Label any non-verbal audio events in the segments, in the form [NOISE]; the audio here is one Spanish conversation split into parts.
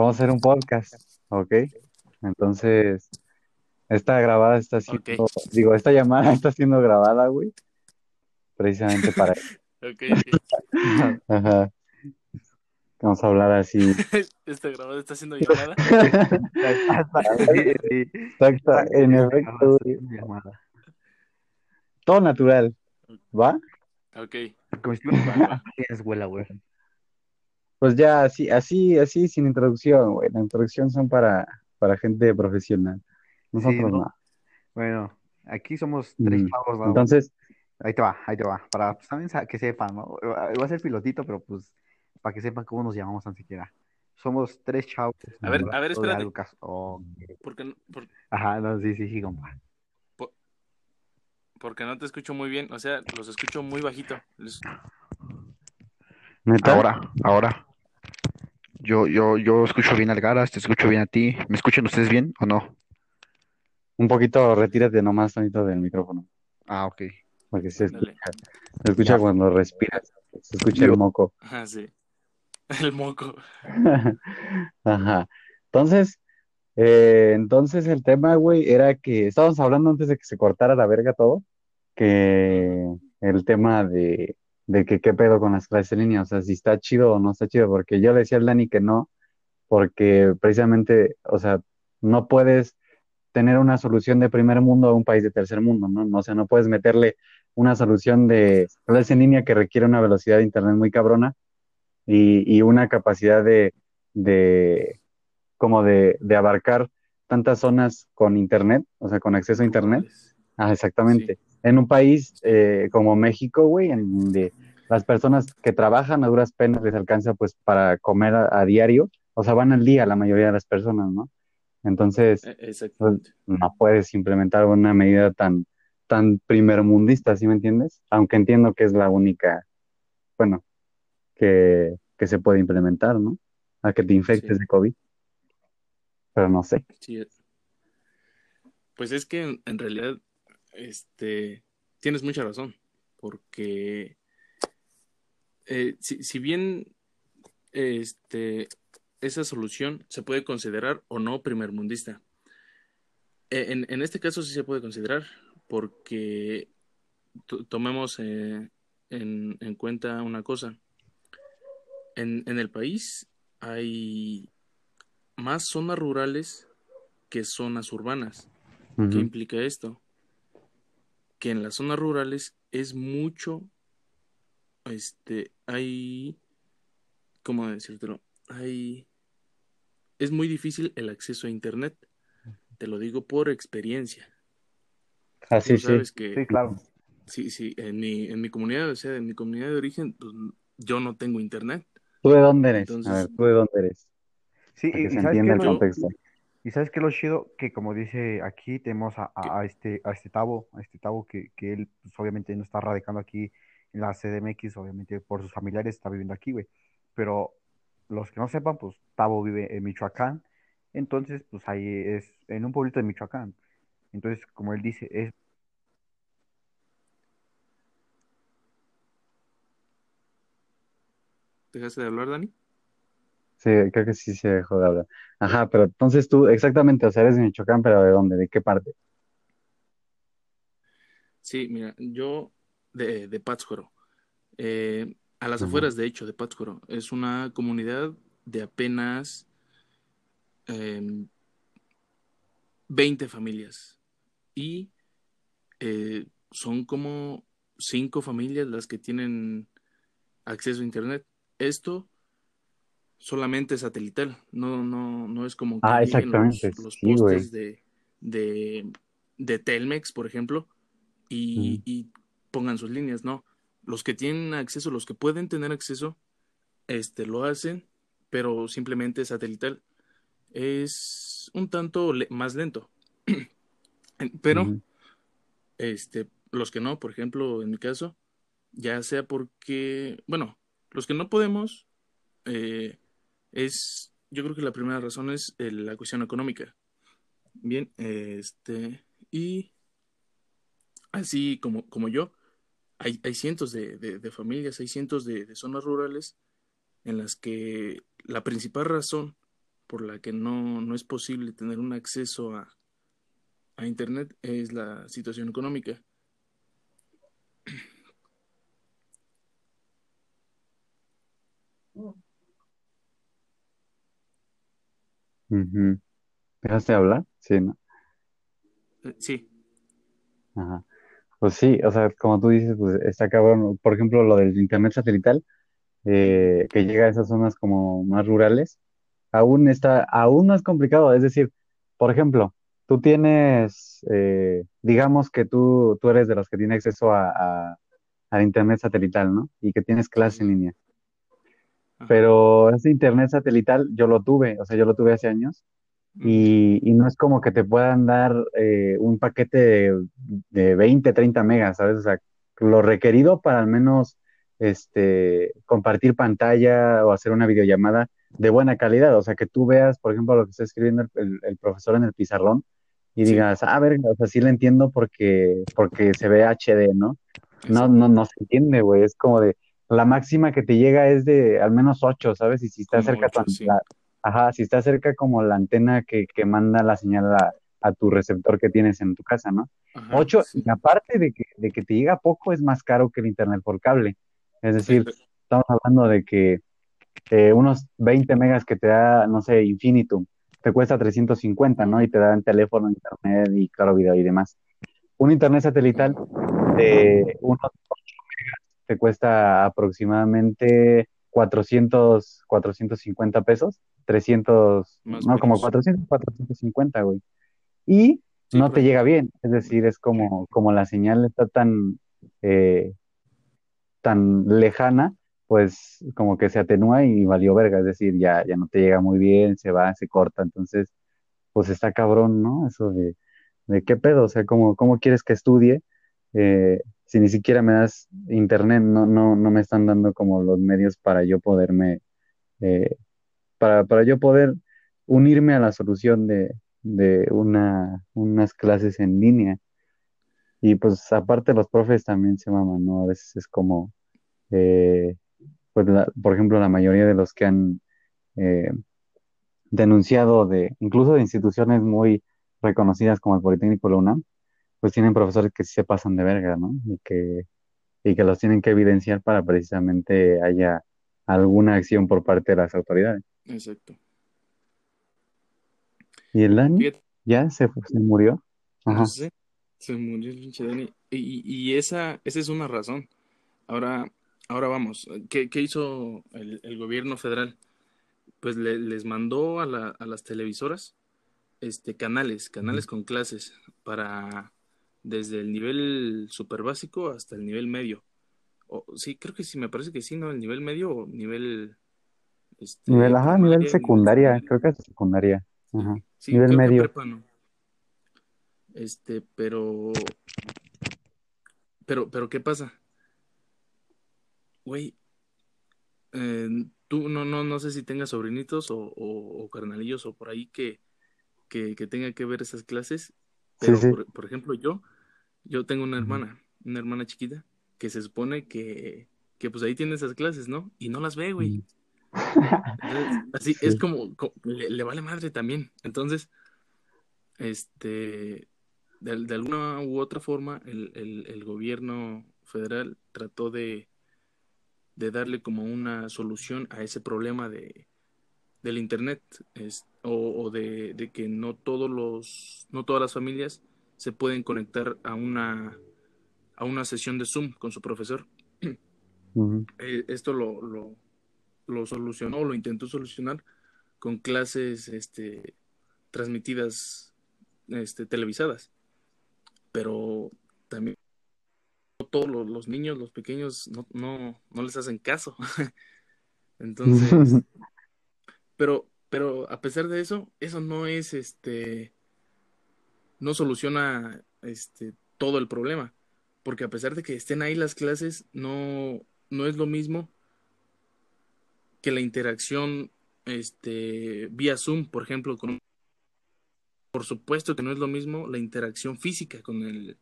vamos a hacer un podcast, ¿ok? Entonces, esta grabada está siendo, digo, esta llamada [LAUGHS] está siendo grabada, güey, precisamente para [LAUGHS] Ok, ok. [LAUGHS] Ajá. Vamos a hablar así. Esta grabada está siendo llamada. Sí, sí. Exacto, en efecto, todo natural, ¿va? Ok. Como si fuera güey. Pues ya así, así, así, sin introducción, güey. La introducción son para, para gente profesional. Nosotros ¿no? no. Bueno, aquí somos tres Mm, chavos, ¿no? Entonces, Ahí te va, ahí te va. Para pues, también que sepan, ¿no? Va a ser pilotito, pero pues para que sepan cómo nos llamamos tan siquiera. Somos tres chavos. A ver, a ver, espérate. algo cas- oh, Porque, Ajá, no, sí, sí, sí, compa. porque no te escucho muy bien. O sea, los escucho muy bajito. Les- ¿neta? Ahora, ahora. Yo, yo, yo escucho bien al Garas, te escucho bien a ti. ¿Me escuchan ustedes bien o no? Un poquito, retírate nomás tantito del micrófono. Ah, ok. Porque se escucha, se escucha Ya. cuando respiras. Se escucha el Yo- moco. [LAUGHS] Ah, sí. El moco. [LAUGHS] Ajá. Entonces, eh, entonces el tema, güey, era que estábamos hablando antes de que se cortara la verga todo, que el tema de, de que qué pedo con las clases en línea, o sea, si está chido o no está chido, porque yo le decía al Dani que no, porque precisamente, o sea, no puedes tener una solución de primer mundo a un país de tercer mundo, ¿no? No, O sea, no puedes meterle una solución de clases en línea que requiere una velocidad de internet muy cabrona y, y una capacidad de, de como de, de abarcar tantas zonas con internet, o sea, con acceso a internet. Ah, exactamente. En un país eh, como México, güey, en donde las personas que trabajan a duras penas les alcanza pues para comer a, a diario, o sea, van al día la mayoría de las personas, ¿no? Entonces, Eh, Exactamente. no puedes implementar una medida tan, tan primermundista, ¿sí me entiendes? Aunque entiendo que es la única, bueno, que, que se puede implementar, ¿no? A que te infectes Sí. de COVID. Pero no sé. Sí. Pues es que en realidad, este, tienes mucha razón, porque eh, si, si bien este, esa solución se puede considerar o no primermundista, eh, en, en este caso sí se puede considerar, porque to- tomemos eh, en, en cuenta una cosa. En, en el país hay más zonas rurales que zonas urbanas. ¿Qué implica esto? Que en las zonas rurales es mucho, este, hay, ¿cómo decírtelo? Hay, es muy difícil el acceso a Internet. Te lo digo por experiencia. Así Tú sí. sabes que Sí, claro. sí, sí, en mi, en mi comunidad, o sea, en mi comunidad de origen, pues, yo no tengo Internet. ¿Tú de dónde eres? Entonces- A ver, ¿tú de dónde eres? Sí, Para y, que y se sabes entienda el contexto. Y sabes qué es lo chido que como dice aquí tenemos a, a- a este a este Tavo, a este Tavo que, que él pues, obviamente no está radicando aquí en la CDMX, obviamente por sus familiares está viviendo aquí, güey. Pero los que no sepan, pues Tavo vive en Michoacán, entonces pues ahí es en un pueblito de Michoacán. Entonces, como él dice, es ¿Dejaste de hablar, Dani? Sí, creo que sí se dejó de hablar. Ajá, pero entonces tú, exactamente, o sea, eres de Michoacán, pero ¿de dónde? ¿De qué parte? Sí, mira, yo de, de Pátzcuaro, eh, a las afueras, de hecho, de Pátzcuaro, es una comunidad de apenas em, 20 familias y eh, son como cinco familias las que tienen acceso a Internet. Esto solamente satelital, no, no, no es como que Ah, los, exactamente, los sí, güey. postes de, de, de Telmex, por ejemplo, y, Ujú. y pongan sus líneas, no. Los que tienen acceso, los que pueden tener acceso, este, lo hacen, pero simplemente satelital. Es un tanto le- más lento. [CLEARS THROAT] Pero, este, los que no, por ejemplo, en mi caso, ya sea porque, bueno, los que no podemos, eh, es, yo creo que la primera razón es eh, la cuestión económica. Bien, este, y así como, como yo, hay, hay cientos de, de- familias, hay cientos de, zonas rurales en las que la principal razón por la que no, no es posible tener un acceso a, a Internet es la situación económica. Ujú. ¿Dejaste de hablar? Sí, ¿no? Eh, Sí, Ajá. Pues sí, o sea, como tú dices, pues está cabrón. Por ejemplo, lo del internet satelital, eh, que llega a esas zonas como más rurales, aún está, aún más complicado. Es decir, por ejemplo, tú tienes, eh, digamos que tú, tú eres de los que tiene acceso a, a- al internet satelital, ¿no? Y que tienes sí, clase en línea. Ajá. Pero ese internet satelital yo lo tuve, o sea, yo lo tuve hace años. Y, y no es como que te puedan dar eh, un paquete de, de 20, 30 megas, ¿sabes? O sea, lo requerido para al menos este, compartir pantalla o hacer una videollamada de buena calidad. O sea, que tú veas, por ejemplo, lo que está escribiendo el, el- el profesor en el pizarrón y Sí, digas, ah, ver, o sea, sí lo entiendo porque, porque se ve HD, ¿no? No, no, no se entiende, güey. Es como de, la máxima que te llega es de al menos 8, ¿sabes? Y si está Como cerca tu, ocho, an- sí. la, ajá, si está cerca como la antena que, que manda la señal a, a tu receptor que tienes en tu casa, ¿no? Ajá, 8, sí. y aparte de que, de que te llega poco, es más caro que el internet por cable. Es decir, estamos hablando de que eh, unos 20 megas que te da, no sé, Infinitum, te cuesta 350, ¿no? Y te dan teléfono, internet y claro, video y demás. Un internet satelital de unos te cuesta aproximadamente 400, 450 pesos, 300, Más o no, como menos. 400, 450, güey. Y Sí, no te llega bien, es decir, es como, como la señal está tan, eh, tan lejana, pues como que se atenúa y valió verga, es decir, ya, ya no te llega muy bien, se va, se corta, entonces, pues está cabrón, ¿no? Eso de, de qué pedo, o sea, ¿cómo, cómo quieres que estudie? Eh, si ni siquiera me das internet, no, no, no me están dando como los medios para yo poderme, eh, para, para yo poder unirme a la solución de, de una, unas clases en línea. Y pues aparte los profes también se maman, ¿no? A veces es como, eh, pues la- por ejemplo, la mayoría de los que han eh, denunciado de, incluso de instituciones muy reconocidas como el Politécnico de UNAM, pues tienen profesores que sí se pasan de verga, ¿no? Y que, y que los tienen que evidenciar para precisamente haya alguna acción por parte de las autoridades. Exacto. ¿Y el Dani? Fíjate, ¿Ya se, se murió? no Ajá. sé, se murió el pinche Dani. Y, y esa, esa es una razón. Ahora, ahora vamos, ¿qué, qué hizo el, el gobierno federal? Pues le- les mandó a, la- a las televisoras este, canales, canales con clases para desde el nivel super básico hasta el nivel medio. O, sí, creo que sí, me parece que sí, ¿no? El nivel medio o nivel este, Nivel, ajá, nivel primaria, nivel secundaria, creo que es secundaria. Ajá. sí, Nivel medio. prepa no. Este, pero, pero, pero, ¿qué pasa? Güey, eh, tú no, no, no sé si tengas sobrinitos o, o, o carnalillos o por ahí que, que, que tengan que ver esas clases, pero sí. por, por ejemplo, yo, yo tengo una hermana, una hermana chiquita, que se supone que, que pues ahí tiene esas clases, ¿no? Y no las ve, güey. Entonces, [LAUGHS] así es como, co- le, le vale madre también. Entonces, este, de, de alguna u otra forma, el, el, el gobierno federal trató de, de darle como una solución a ese problema de, del internet, es, o, o de, de que no todos los, no todas las familias se pueden conectar a una, a una sesión de Zoom con su profesor. [CLEARS THROAT] Eh, esto lo, lo, lo solucionó, lo intentó solucionar con clases este, transmitidas, este, televisadas. Pero también no todos los, los niños, los pequeños, no, no, no les hacen caso. [LAUGHS] Entonces, [LAUGHS] pero, pero a pesar de eso, eso no es este, no soluciona este todo el problema. Porque a pesar de que estén ahí las clases, no, no es lo mismo que la interacción este, vía Zoom, por ejemplo, con por supuesto que no es lo mismo la interacción física con el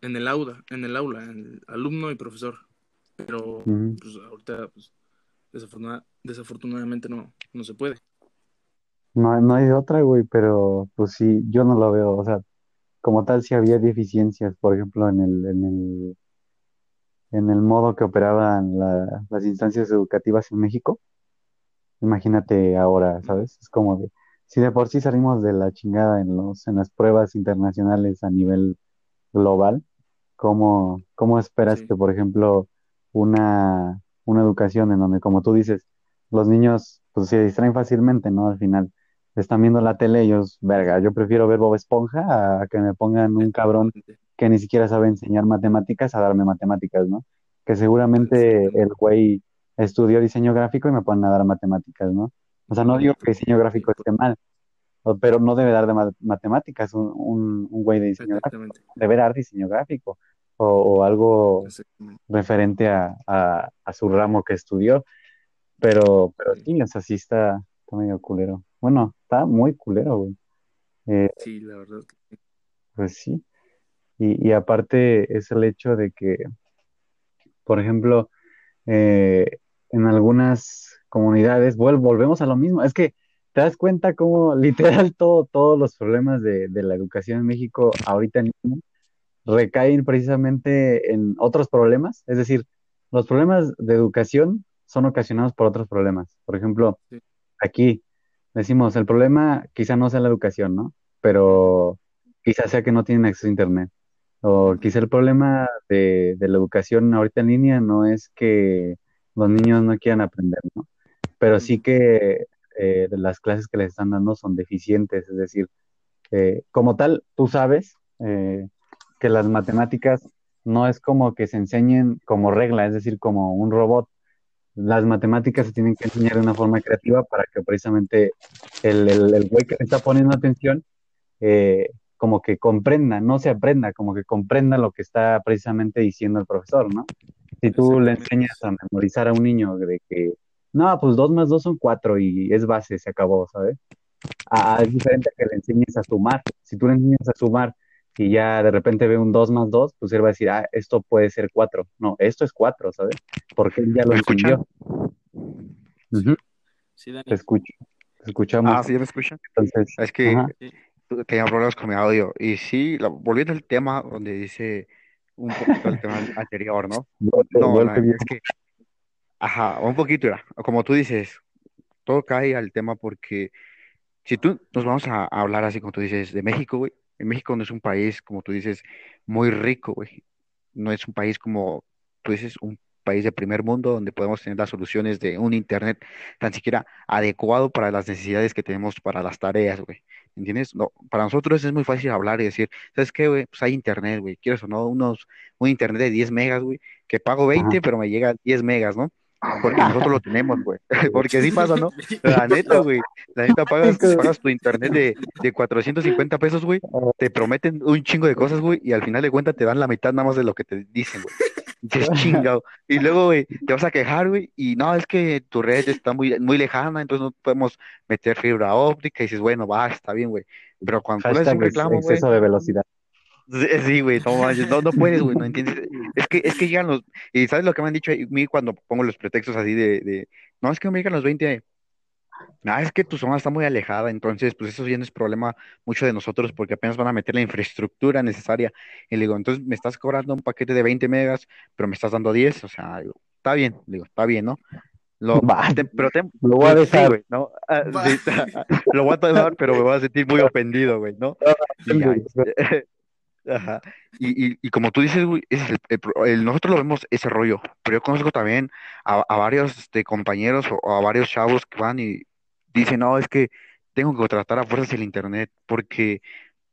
en el aula, en el aula, el alumno y profesor. Pero pues ahorita pues, desafortuna- desafortunadamente no, no se puede. No, no hay otra, güey, pero pues sí, yo no lo veo. O sea, como tal, sí había deficiencias, por ejemplo, en el, en el, en el modo que operaban la- las instancias educativas en México. Imagínate ahora, ¿sabes? Es como de, si de por sí salimos de la chingada en los, en las pruebas internacionales a nivel global, ¿cómo, cómo esperas Sí, que, por ejemplo, una, una educación en donde, como tú dices, los niños pues, se distraen fácilmente, ¿no? Al final, están viendo la tele, ellos, verga, yo prefiero ver Bob Esponja a que me pongan un cabrón que ni siquiera sabe enseñar matemáticas a darme matemáticas, ¿no? Que seguramente el güey estudió diseño gráfico y me ponen a dar matemáticas, ¿no? O sea, no digo que diseño gráfico esté mal, pero no debe dar de ma- matemáticas un, un, un güey de diseño gráfico, debe dar diseño gráfico o, o algo referente a, a, a su ramo que estudió, pero, pero sí, sí, o sea, sí está, está medio culero. Bueno, está muy culero, güey. Eh, sí, la verdad, pues sí, y, y aparte es el hecho de que, por ejemplo, eh, en algunas comunidades, vuel- volvemos a lo mismo. Es que te das cuenta cómo [LAUGHS] literal todo, todos los problemas de, de la educación en México ahorita en línea recaen precisamente en otros problemas. Es decir, los problemas de educación son ocasionados por otros problemas. Por ejemplo, sí, aquí decimos, el problema quizá no sea la educación, ¿no? Pero quizá sea que no tienen acceso a Internet. O quizá el problema de, de la educación ahorita en línea no es que los niños no quieran aprender, ¿no? Pero sí que eh, las clases que les están dando son deficientes, es decir, eh, como tal, tú sabes eh, que las matemáticas no es como que se enseñen como regla, es decir, como un robot. Las matemáticas se tienen que enseñar de una forma creativa para que precisamente el, el, el güey que le está poniendo atención eh, como que comprenda, no se aprenda, como que comprenda lo que está precisamente diciendo el profesor, ¿no? Si tú le enseñas a memorizar a un niño de que, no, pues dos más dos son cuatro y es base, se acabó, ¿sabes? A, a- es diferente a que le enseñes a sumar. Si tú le enseñas a sumar y ya de repente ve un dos más dos, pues él va a decir, ah, esto puede ser cuatro. No, esto es cuatro, ¿sabes? Porque él ya lo entendió. Ujú, sí, sí, Te Dani, escucho, te escuchamos. Ah, sí, ¿ya me escuchan? Entonces, Es que ajá, tenía problemas con mi audio. Y sí, la- volviendo al tema donde dice un poquito al tema [LAUGHS] anterior, ¿no? golpe, No, no, es que, ajá, un poquito, era, como tú dices, todo cae al tema porque si tú nos vamos a, a hablar así como tú dices de México, güey, México no es un país, como tú dices, muy rico, güey. No es un país como tú dices, un país de primer mundo donde podemos tener las soluciones de un internet tan siquiera adecuado para las necesidades que tenemos para las tareas, güey. ¿Entiendes? No, para nosotros es muy fácil hablar y decir, ¿sabes qué, güey? Pues hay internet, güey. ¿Quieres o no? Unos, un internet de 10 megas, güey, que pago Ajá. 20 pero me llega 10 megas, ¿no? Porque nosotros lo tenemos, güey. [LAUGHS] [LAUGHS] Porque así pasa, ¿no? La neta, [LAUGHS] güey. La neta, pagas, pagas tu internet de, de 450 pesos, güey. Te prometen un chingo de cosas, güey. Y al final de cuentas te dan la mitad nada más de lo que te dicen, güey. Chingado. Y luego, güey, te vas a quejar, güey. Y no, es que tu red está muy, muy lejana, entonces no podemos meter fibra óptica. Y dices, bueno, va, está bien, güey. Pero cuando tú le haces un Hashtag reclamo, güey. exceso de velocidad. [LAUGHS] Sí, güey, no manches, no, no puedes, güey, no [LAUGHS] entiendes. Es que, es que llegan los, y ¿sabes lo que me han dicho a mí cuando pongo los pretextos así de, de, no, es que me llegan los 20, ah, es que tu zona está muy alejada, entonces, pues eso ya no es problema mucho de nosotros porque apenas van a meter la infraestructura necesaria. Y le digo, entonces me estás cobrando un paquete de 20 megas, pero me estás dando 10, o sea, digo, está bien, le digo, está bien, ¿no? Lo, [LAUGHS] Va, te- pero te- lo voy a pues, sí, dejar. güey, ¿no? Ah, sí, lo voy a tomar, pero me voy a sentir muy ofendido, güey, ¿no? Y ya, Ajá. Y, y, y como tú dices, güey, es el- el el- nosotros lo vemos ese rollo, pero yo conozco también a, a varios este, compañeros o, a varios chavos que van y dicen, no, es que tengo que contratar a fuerzas el internet porque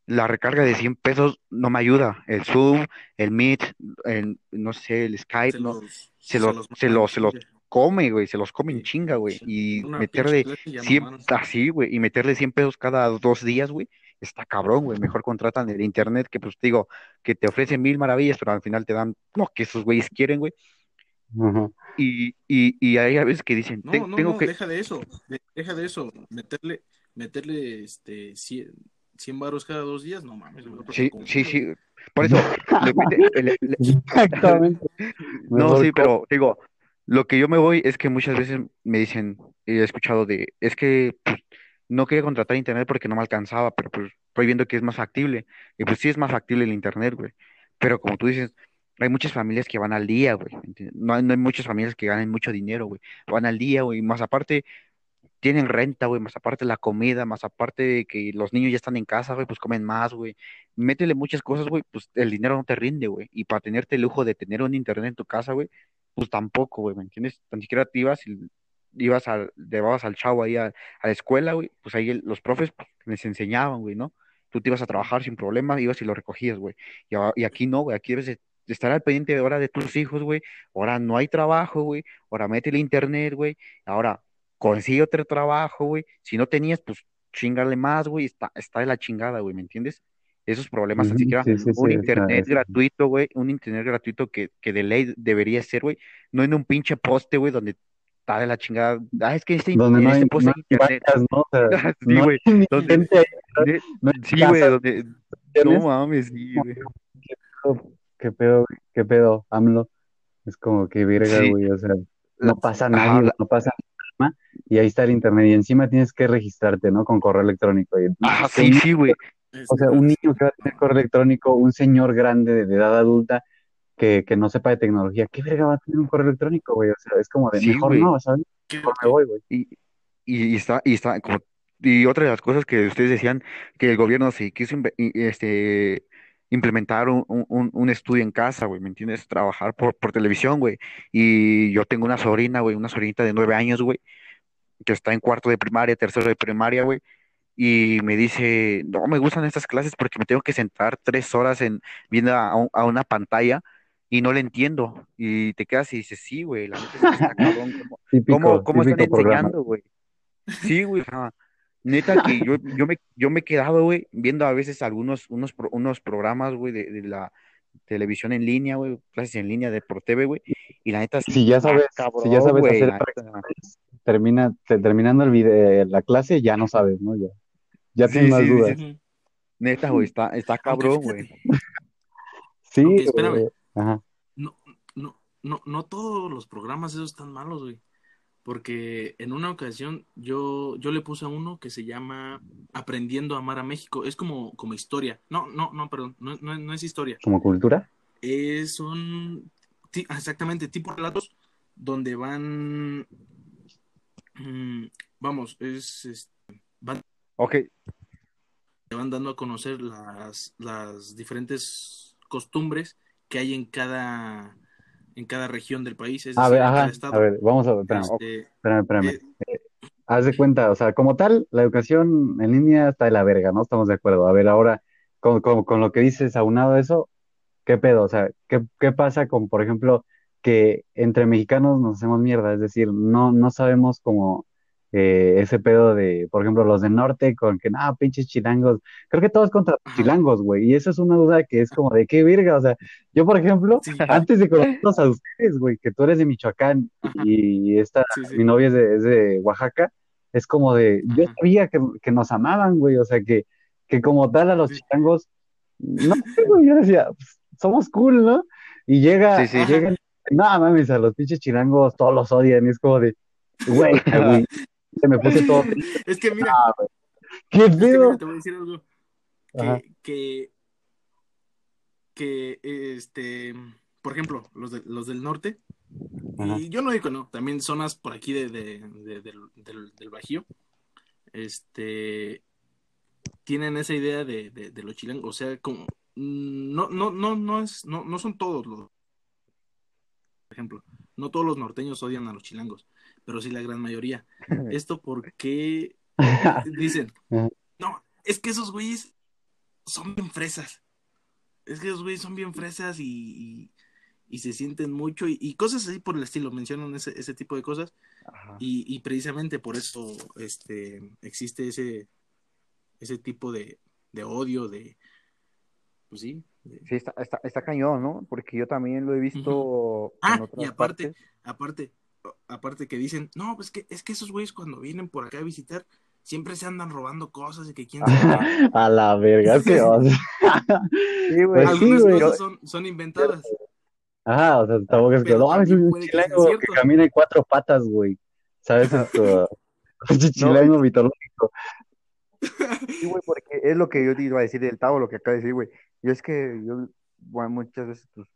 la recarga de 100 pesos no me ayuda. El Zoom, el Meet, el, no sé, el Skype, se no, los, se los, se los, se los chinga. come, güey, se los come en chinga, güey. Y meterle clase y ya 100, mamaron. así, güey, y meterle 100 pesos cada dos días, güey, está cabrón, güey. Mejor contratan el internet que, pues, digo, que te ofrecen mil maravillas, pero al final te dan lo que esos güeyes quieren, güey. Y, y, y hay a veces que dicen, No, "Ten- no, tengo no, que, deja de eso, de- deja de eso, meterle, meterle, este, 100, 100 varos cada dos días, no mames, te sí, sí, sí. Por eso, le mete- le- le- Exactamente. [LAUGHS] No, sí, pero digo, lo que yo me voy es que muchas veces me dicen, he escuchado de, es que pues, no quería contratar internet porque no me alcanzaba, pero pues estoy viendo que es más factible. Y pues sí es más factible el internet, güey. Pero como tú dices, hay muchas familias que van al día, güey. No hay, no hay muchas familias que ganen mucho dinero, güey. Van al día, güey. Más aparte, tienen renta, güey. Más aparte la comida, más aparte de que los niños ya están en casa, güey, pues comen más, güey. Métele muchas cosas, güey, pues el dinero no te rinde, güey. Y para tenerte el lujo de tener un internet en tu casa, güey, pues tampoco, güey, ¿me entiendes? Tan siquiera ibas y ibas al, llevabas al chavo ahí a, a la escuela, güey, pues ahí el- los profes pues, les enseñaban, güey, ¿no? Tú te ibas a trabajar sin problema, ibas y lo recogías, güey. Y, aquí no, güey, aquí debes de, de estar al pendiente de ahora de tus hijos, güey. Ahora no hay trabajo, güey. Ahora métele internet, güey. Ahora consigue otro trabajo, güey. Si no tenías, pues chingale más, güey. Está, está de la chingada, güey, ¿me entiendes? Esos problemas, Ujú, siquiera Sí, sí, sí, un internet está- gratuito, güey, un internet gratuito que, que de ley debería ser, güey, no en un pinche poste, güey, donde está de la chingada. Ah, es que este, donde en no este hay, poste no hay internet. vacas, ¿no? O sea, [LAUGHS] Sí, no güey, donde, ahí, no sí, güey, donde, no mames, sí, güey. ¿Qué pedo? ¿Qué pedo, AMLO? Es como que verga, Sí, güey, o sea, no pasa güey, la- no pasa nada, y ahí está el internet, y encima tienes que registrarte, ¿no? Con correo electrónico. Y, un sí, sí, güey. o sea, un niño que va a tener correo electrónico, un señor grande de, de edad adulta que, que no sepa de tecnología, ¿qué verga va a tener un correo electrónico, güey? O sea, es como de, Sí, mejor güey. no, ¿sabes? ¿Qué- Mejor me voy, güey. Y, y, está, y está, como, y otra de las cosas que ustedes decían, que el gobierno sí quiso este, implementar un, un, un- estudio en casa, güey, ¿me entiendes? Trabajar por, por televisión, güey. Y yo tengo una sobrina, güey, una sobrinita de nueve años, güey, que está en cuarto de primaria, tercero de primaria, güey. Y me dice, no me gustan estas clases porque me tengo que sentar tres horas en viendo a una pantalla y no le entiendo. Y te quedas y dices, sí, güey, la neta es que está cabrón. [LAUGHS] ¿Cómo, Típico, cómo, cómo están típico programa. enseñando, güey? Sí, güey. Neta que yo, yo me, yo me he quedado, güey, viendo a veces algunos unos, pro- unos programas, güey, de, de la televisión en línea, güey, clases en línea de por TV, güey, y la neta Si ya está sabes, si ya cabrón, sabes güey, hacer la neta. fracciones, termina, te- terminando el video, la clase, ya no sabes, ¿no? Ya, ya Sí, tienes más sí, dudas. sí. Neta, güey, está, está cabrón, güey. [LAUGHS] Sí, aunque espérame, güey. Ajá. no, no, no, no todos los programas esos están malos, güey. Porque en una ocasión yo, yo le puse a uno que se llama Aprendiendo a amar a México. Es como, como historia. No, no, no, perdón. No, no, no es historia. Como cultura. Es un... ti- Exactamente, tipo relatos donde van... mm, vamos, es... es- van, Ok, van dando a conocer las, las diferentes costumbres que hay en cada, en cada región del país. Es A decir, ver, a ver, vamos a ver, espérame, Este, espérame, espérame. eh, Haz de cuenta, o sea, como tal, la educación en línea está de la verga, ¿no? Estamos de acuerdo. A ver, ahora, con, con, con lo que dices, aunado a eso, ¿qué pedo? O sea, ¿qué, qué pasa con, por ejemplo, que entre mexicanos nos hacemos mierda? Es decir, no, no sabemos cómo eh, ese pedo de, por ejemplo, los del norte con que, no, pinches chilangos. Creo que todos contra chilangos, güey. Y eso es una duda que es como de qué verga. O sea, yo, por ejemplo, sí, antes de conocerlos a ustedes, güey, que tú eres de Michoacán y esta, sí, sí, mi novia es de, es de Oaxaca, es como de, yo sabía que, que nos amaban, güey. O sea, que, que como tal a los chilangos, no sé, güey, yo decía, "Pues, somos cool, ¿no? Y llega, llegan, no mames, a los pinches chilangos todos los odian, y es como de, güey, [LAUGHS] güey, se me puse todo [LAUGHS] Es que mira, ah, ¿qué es que te voy a decir algo. Que, que, que, este, por ejemplo, los, de, los del norte, ajá, y yo no digo no, también zonas por aquí de, de- de- del, del, del Bajío, este, tienen esa idea de, de, los chilangos, o sea, como, no, no, no, no es, no, no son todos los, por ejemplo, no todos los norteños odian a los chilangos, pero sí la gran mayoría. [LAUGHS] Esto porque [LAUGHS] dicen, no, es que esos güeyes son bien fresas. Es que esos güeyes son bien fresas y, y, y se sienten mucho y, y cosas así por el estilo. Mencionan ese, ese tipo de cosas y, y precisamente por eso este, existe ese, ese tipo de, de odio, de, pues sí. de- Sí, está, está, está cañón, ¿no? Porque yo también lo he visto en Ah, y aparte, partes. aparte, aparte que dicen, no, pues que es que esos güeyes cuando vienen por acá a visitar siempre se andan robando cosas y que quién sabe. [LAUGHS] A la verga, es [LAUGHS] que, Sí, güey. pues sí, Algunas güey. cosas son, son inventadas. Ajá, o sea, tampoco es que, no también un que chilango que camina en cuatro patas, güey. ¿Sabes? Esto, [LAUGHS] chilango mitológico. Sí, güey, porque es lo que yo te iba a decir del Tavo, lo que acaba de decir, güey. Y es que yo, bueno, muchas veces, pues,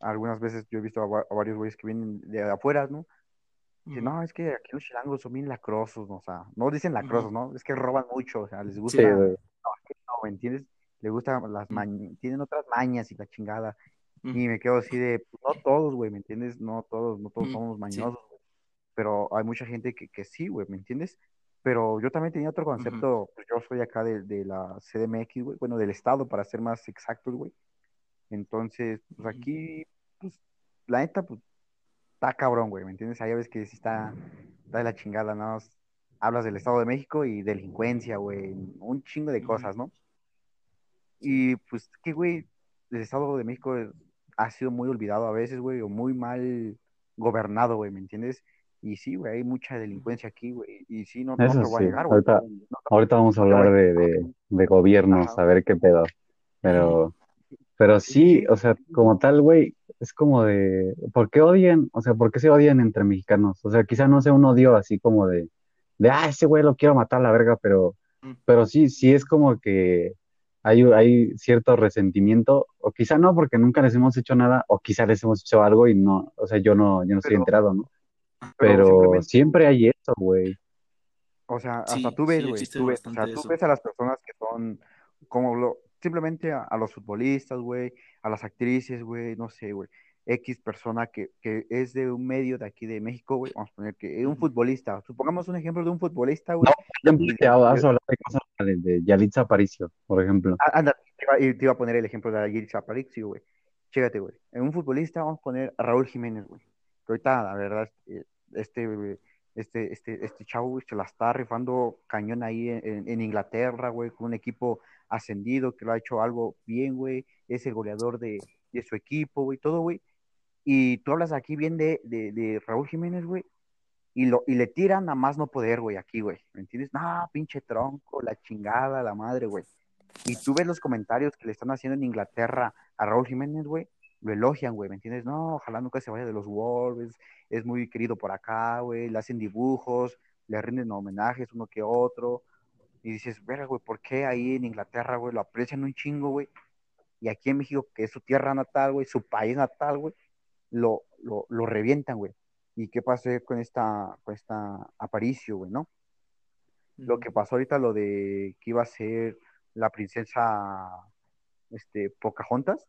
algunas veces yo he visto a, a varios güeyes que vienen de afuera, ¿no? No, es que aquí los chilangos son bien lacrosos, ¿no? O sea, no dicen lacrosos, ¿no? Es que roban mucho, o sea, les Sí, gusta, güey. no, es que no, ¿me entiendes? Les gustan las mañas, tienen otras mañas y la chingada. Mm. Y me quedo así de, pues, no todos, güey, ¿me entiendes? No todos, no todos Mm, somos sí. mañosos, güey. Pero hay mucha gente que, que sí, güey, ¿me entiendes? Pero yo también tenía otro concepto, pues yo soy acá de, de la CDMX, güey, bueno, del estado, para ser más exactos, güey. Entonces, pues aquí, pues, la neta, pues, está cabrón, güey, ¿me entiendes? Ahí ves que sí está, está de la chingada, ¿no? Hablas del Estado de México y delincuencia, güey, un chingo de cosas, ¿no? Sí. Y pues que, güey, el Estado de México ha sido muy olvidado a veces, güey, o muy mal gobernado, güey, ¿me entiendes? Y sí, güey, hay mucha delincuencia aquí, güey. Y sí, no, no Eso te lo voy a sí. negar, güey. Ahorita, No, ahorita vamos a hablar de, de, de gobiernos, Ajá. a ver qué pedo. Pero, pero sí, Sí. o sea, como tal, güey, es como de, ¿por qué odian? O sea, ¿por qué se odian entre mexicanos? O sea, quizá no sea un odio así como de, de, ah, ese güey lo quiero matar a la verga, pero, pero sí, sí es como que hay, hay cierto resentimiento, o quizá no, porque nunca les hemos hecho nada, o quizá les hemos hecho algo y no, o sea, yo no, yo no estoy Pero- enterado, ¿no? Pero siempre hay eso, güey. o sea, hasta Sí, tú ves, sí, güey, existe tú ves, o sea, tú ves a las personas que son como lo, simplemente a, a los futbolistas, güey, a las actrices, güey, no sé, güey, X persona que, que es de un medio de aquí de México, güey, vamos a poner que es un futbolista, supongamos un ejemplo de un futbolista, güey, No, por ejemplo, y te vas de- a hablar de cosas de Yalitza Aparicio, por ejemplo. Ah, Anda, te iba, y te iba a poner el ejemplo de Aguirre Aparicio, güey. Chécate, güey. En un futbolista vamos a poner a Raúl Jiménez, güey. Que ahorita, la verdad, eh, este, este, este, este chavo, güey, se la está rifando cañón ahí en, en- en Inglaterra, güey, con un equipo ascendido que lo ha hecho algo bien, güey. Es el goleador de, de su equipo, güey, todo, güey. Y tú hablas aquí bien de, de, de Raúl Jiménez, güey. Y, lo, y le tiran a más no poder, güey, aquí, güey. ¿Me entiendes? No, pinche tronco, la chingada, la madre, güey. Y tú ves los comentarios que le están haciendo en Inglaterra a Raúl Jiménez, güey. Lo elogian, güey, ¿me entiendes? No, ojalá nunca se vaya de los Wolves. Es muy querido por acá, güey. Le hacen dibujos, le rinden homenajes uno que otro. Y dices, verga, güey, ¿por qué ahí en Inglaterra, güey, lo aprecian un chingo, güey? Y aquí en México, que es su tierra natal, güey, su país natal, güey, lo, lo, lo revientan, güey. ¿Y qué pasó con esta, con esta Aparicio, güey, no? Lo que pasó ahorita, lo de que iba a ser la princesa este, Pocahontas,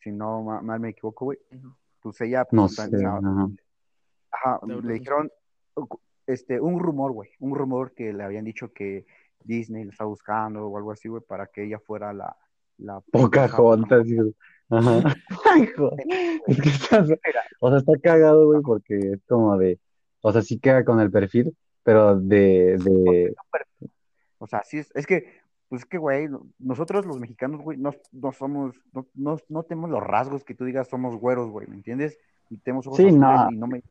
si no ma- mal me equivoco, güey, Ujú. pues ella, No pues, sé, ajá. le dijeron, este, un rumor, güey, un rumor que le habían dicho que Disney lo estaba buscando o algo así, güey, para que ella fuera la, la Pocahontas, digo. Ajá. [LAUGHS] [LAUGHS] Ay, joder. Es que estás, o sea, está cagado, güey, porque es como de, o sea, sí queda con el perfil, pero de, de, O sea, sí es, es que, pues es que, güey, nosotros los mexicanos, güey, no, no somos, no, no, no tenemos los rasgos que tú digas somos güeros, güey, ¿me entiendes? Y tenemos ojos Sí, azules no. y no me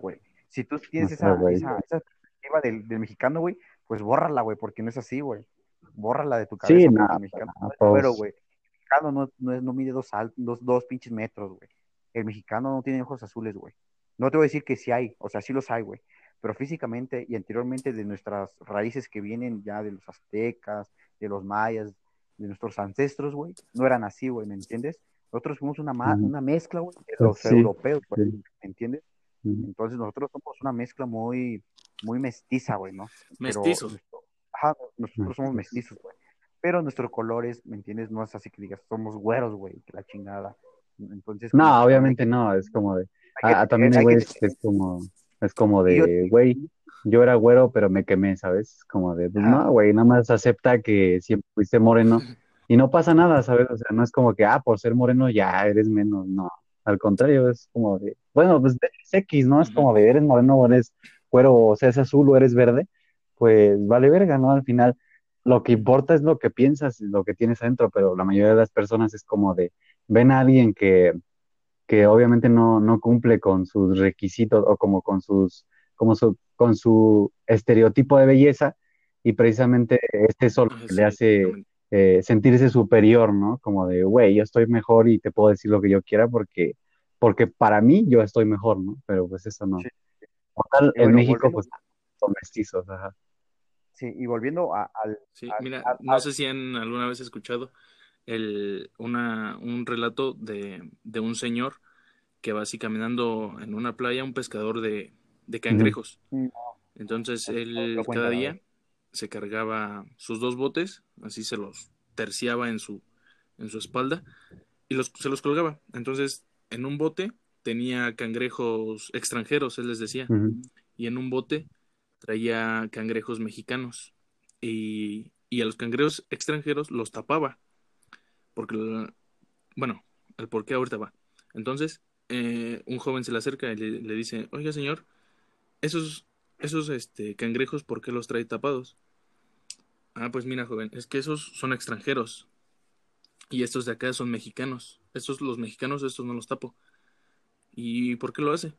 güey. Si tú tienes esa, güey. esa, esa perspectiva del, del mexicano, güey, pues bórrala, güey, porque no es así, güey. Bórrala de tu cabeza, Sí, no, mexicano no pues- güero, güey. El mexicano no, no, mide dos, al- dos, dos pinches metros, güey. El mexicano no tiene ojos azules, güey. No te voy a decir que sí hay, o sea, sí los hay, güey. Pero físicamente y anteriormente de nuestras raíces que vienen ya de los aztecas, de los mayas, de nuestros ancestros, güey, no eran así, güey, ¿me entiendes? Nosotros fuimos una, ma- una mezcla, güey, de los Sí, europeos, güey, sí. ¿me entiendes? Entonces nosotros somos una mezcla muy, muy mestiza, güey, ¿no? Mestizos. nuestro- ajá, nosotros somos Mestizos. güey. Pero nuestros colores, ¿me entiendes? No es así que digas, somos güeros, güey, que la chingada. Entonces, No, obviamente que- no, es como de, hay que ah, también hay hay que es como, es como de, güey, yo era güero, pero me quemé, ¿sabes? Como de, pues no, güey, nada más acepta que siempre fuiste moreno y no pasa nada, ¿sabes? O sea, no es como que, ah, por ser moreno ya eres menos, no. Al contrario, es como de, bueno, pues es X, ¿no? Es como de, eres moreno o eres güero, o sea, es azul o eres verde, pues vale verga, ¿no? Al final, lo que importa es lo que piensas, lo que tienes adentro, pero la mayoría de las personas es como de, ven a alguien que, que obviamente no, no cumple con sus requisitos o como con sus, como su, con su estereotipo de belleza y precisamente este solo Ajá, le sí, hace eh, sentirse superior, ¿no? Como de, güey, yo estoy mejor y te puedo decir lo que yo quiera porque, porque para mí yo estoy mejor, ¿no? Pero pues eso no. Sí. Tal, en bueno, México, volviendo- pues son mestizos, ajá. Sí, y volviendo a- al... Sí, al- mira, al- no sé si han alguna vez escuchado el, una, un relato de, de un señor que va así caminando en una playa, un pescador de, de cangrejos. No. Entonces No, él cuenta cada día se cargaba sus dos botes, así se los terciaba en su, en su espalda y los, se los colgaba. Entonces en un bote tenía cangrejos extranjeros, él les decía, y en un bote traía cangrejos mexicanos. Y, y a los cangrejos extranjeros los tapaba. Porque bueno el por qué ahorita va. Entonces eh, un joven se le acerca y le, le dice oiga señor esos esos este cangrejos por qué los trae tapados ah pues mira joven es que esos son extranjeros. Y estos de acá son mexicanos. Estos los mexicanos estos no los tapo y por qué lo hace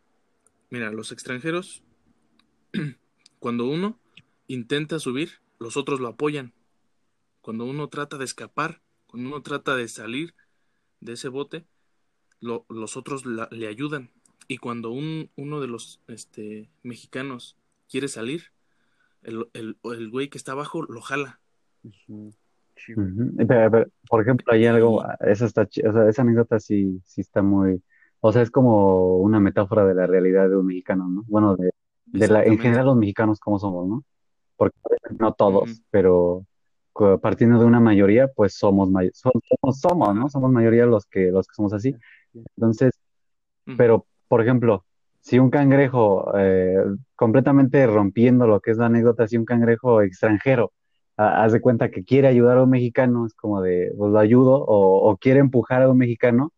mira los extranjeros [CLEARS THROAT] cuando uno intenta subir, los otros lo apoyan. Cuando uno trata de escapar, cuando uno trata de salir de ese bote, lo- los otros la- le ayudan. Y cuando un, uno de los este, mexicanos quiere salir, el, el, el güey que está abajo lo jala. Pero, pero, por ejemplo, hay algo, esa está, o sea, esa anécdota sí, sí está muy, o sea, es como una metáfora de la realidad de un mexicano, ¿no? Bueno, de, de la, en general los mexicanos cómo somos, ¿no? Porque no todos, pero partiendo de una mayoría, pues somos, may- somos, somos, ¿no? Somos mayoría los que, los que somos así. Entonces, pero, por ejemplo, si un cangrejo, eh, completamente rompiendo lo que es la anécdota, si un cangrejo extranjero, ha- haz de cuenta que quiere ayudar a un mexicano, es como de, pues lo ayudo, o, o quiere empujar a un mexicano,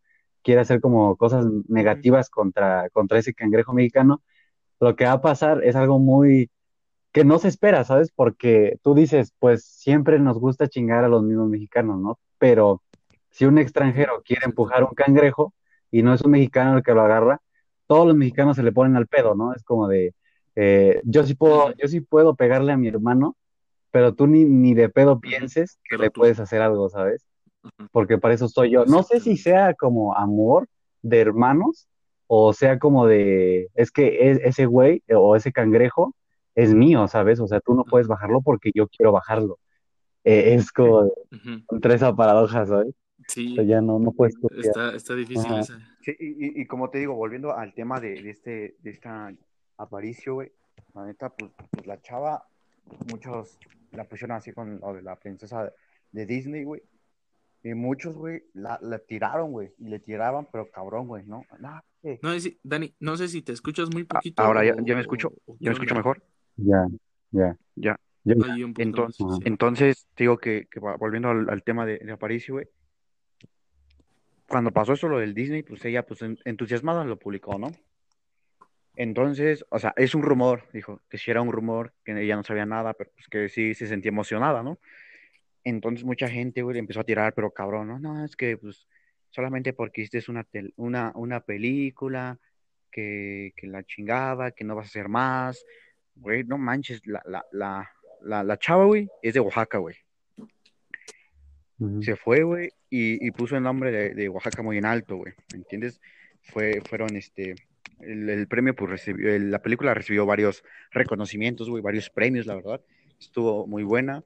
quiere hacer como cosas negativas contra, contra ese cangrejo mexicano, lo que va a pasar es algo muy, que no se espera, ¿sabes? Porque tú dices, pues siempre nos gusta chingar a los mismos mexicanos, ¿no? Pero si un extranjero quiere empujar un cangrejo y no es un mexicano el que lo agarra, todos los mexicanos se le ponen al pedo, ¿no? Es como de, eh, yo sí puedo, yo sí puedo pegarle a mi hermano, pero tú ni, ni de pedo pienses que Pero le tú- puedes hacer algo, ¿sabes? Porque para eso soy yo. No sé si sea como amor de hermanos o sea como de, es que es- ese güey o ese cangrejo es mío, ¿sabes? O sea, tú no puedes bajarlo porque yo quiero bajarlo. Eh, es como Ujú. entre esa paradoja, ¿sabes? O Sí, sea, ya no, no puedes está, está difícil Ajá. esa. Sí, y, y- y como te digo, volviendo al tema de, de este, de esta Aparicio, güey, la neta, pues, pues la chava, muchos la pusieron así con lo de la princesa de Disney, güey, y muchos, güey, la, la tiraron, güey, y le tiraban, pero cabrón, güey, ¿no? No, si- Dani, no sé si te escuchas muy poquito. Ahora ya, o- ya me escucho, o- o qué ya me escucho mejor, Ya, ya. ya. Entonces, más, sí. entonces te digo que, que volviendo al, al tema de, de Aparicio, güey, cuando pasó eso lo del Disney, pues ella, pues en- entusiasmada lo publicó, ¿no? Entonces, o sea, es un rumor, dijo, que si era un rumor, que ella no sabía nada, pero pues que sí se sentía emocionada, ¿no? Entonces mucha gente, güey, le empezó a tirar, pero cabrón, no, no, es que pues solamente porque hiciste una, tel- una, una película, que, que la chingada, que no vas a hacer más, güey, no manches, la, la, la, la, la chava, güey, es de Oaxaca, güey. Se fue, güey, y, y puso el nombre de, de Oaxaca muy en alto, güey, ¿me entiendes? Fue, fueron, este, el, el premio, pues recibió, el- la película recibió varios reconocimientos, güey, varios premios, la verdad, estuvo muy buena,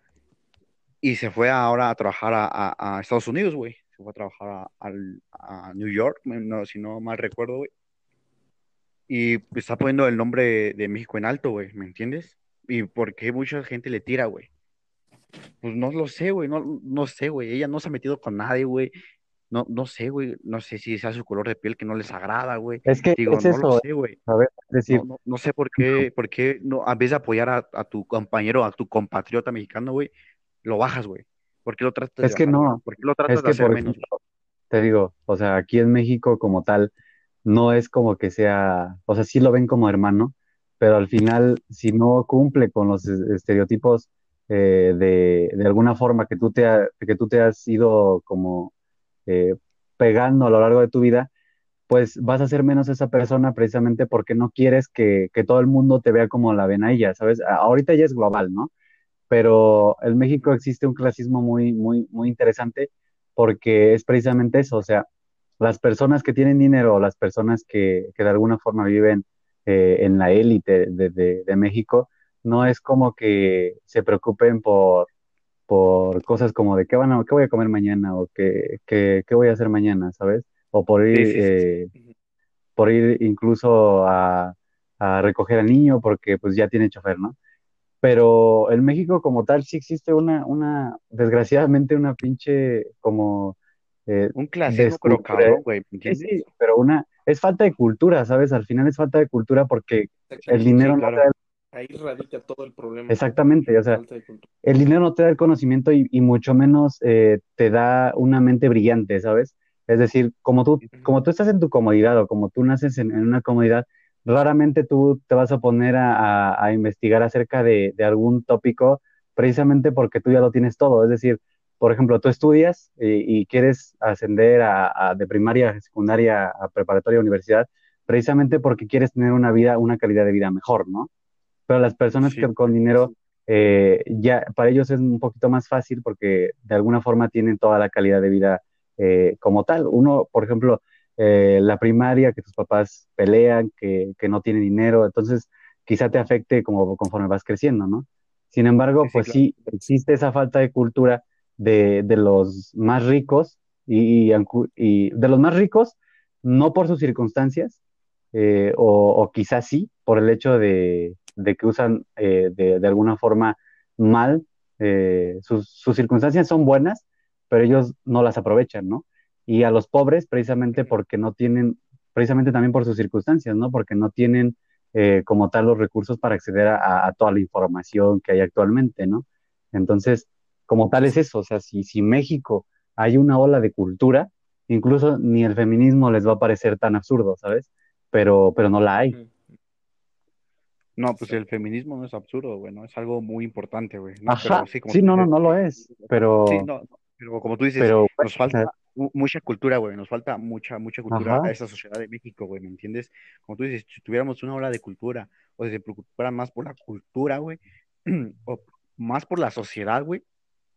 y se fue ahora a trabajar a, a- a Estados Unidos, güey, se fue a trabajar a, a New York, no, si no mal recuerdo, güey, y está poniendo el nombre de México en alto, güey, ¿me entiendes? Y por qué mucha gente le tira, güey. Pues no lo sé, güey, no, no sé, güey. Ella no se ha metido con nadie, güey. No, no sé, güey. No sé si sea su color de piel que no les agrada, güey. Es que Digo, es no lo eso, sé, güey. ¿sabes? Es decir, No, no, no sé por qué, por qué no, a de apoyar a, a tu compañero, a tu compatriota mexicano, güey, lo bajas, güey. ¿Por qué lo tratas Es de que bajar, no. ¿Por qué lo tratas Es de hacer por menos? ejemplo, te digo, o sea, aquí en México como tal, no es como que sea, o sea, sí lo ven como hermano, pero al final, si no cumple con los es- estereotipos eh, de, de alguna forma que tú te, ha- que tú te has ido como eh, pegando a lo largo de tu vida, pues vas a ser menos esa persona precisamente porque no quieres que, que todo el mundo te vea como la ven a ella, ¿sabes? Ahorita ya es global, ¿no? Pero en México existe un clasismo muy, muy, muy interesante porque es precisamente eso, o sea, las personas que tienen dinero o las personas que, que de alguna forma viven eh, en la élite de, de- de México, no es como que se preocupen por, por cosas como de qué, van a, qué voy a comer mañana o qué, qué, qué voy a hacer mañana, ¿sabes? O por ir, Sí, sí, sí, sí. eh, por ir incluso a, a recoger al niño porque pues ya tiene chofer, ¿no? Pero en México como tal sí existe una, una, desgraciadamente una pinche como eh, Un cabrón, güey, ¿me Sí, sí, pero una, es falta de cultura, ¿sabes? Al final es falta de cultura porque el dinero Sí, no te da, Ahí radica todo el problema. exactamente, o sea, el dinero no te da el conocimiento y, y mucho menos eh, te da una mente brillante, ¿sabes? Es decir, como tú, como tú estás en tu comodidad o como tú naces en, en una comodidad, raramente tú te vas a poner a, a- a investigar acerca de, de algún tópico precisamente porque tú ya lo tienes todo. Es decir, por ejemplo, tú estudias y, y quieres ascender a, a- de primaria a secundaria a preparatoria a universidad, precisamente porque quieres tener una vida, una calidad de vida mejor, ¿no? pero las personas Sí. que con dinero, eh, ya para ellos es un poquito más fácil porque de alguna forma tienen toda la calidad de vida eh, como tal. Uno, por ejemplo, eh, la primaria, que tus papás pelean, que, que no tienen dinero, entonces quizá te afecte como conforme vas creciendo, ¿no? Sin embargo, Sí, pues claro. sí, existe esa falta de cultura de, de los más ricos y, y de los más ricos, no por sus circunstancias, eh, o, o quizás sí, por el hecho de, de que usan eh, de, de alguna forma mal, eh, sus, sus circunstancias son buenas, pero ellos no las aprovechan, ¿no? Y a los pobres, precisamente porque no tienen, precisamente también por sus circunstancias, ¿no? Porque no tienen eh, como tal los recursos para acceder a, a toda la información que hay actualmente, ¿no? Entonces, como tal es eso, o sea, si, si México hay una ola de cultura, incluso ni el feminismo les va a parecer tan absurdo, ¿sabes? Pero, pero no la hay. No, pues el feminismo no es absurdo, güey, ¿no? Es algo muy importante, güey, ¿no? Ajá, Pero sí, como sí, tú no, no, no lo es, pero, sí, no, pero como tú dices, pero, nos falta mucha cultura, güey, nos falta mucha, mucha cultura ajá, a esa sociedad de México, güey, ¿me entiendes? Como tú dices, si tuviéramos una ola de cultura, o si se preocuparan más por la cultura, güey, [CLEARS THROAT] o más por la sociedad, güey,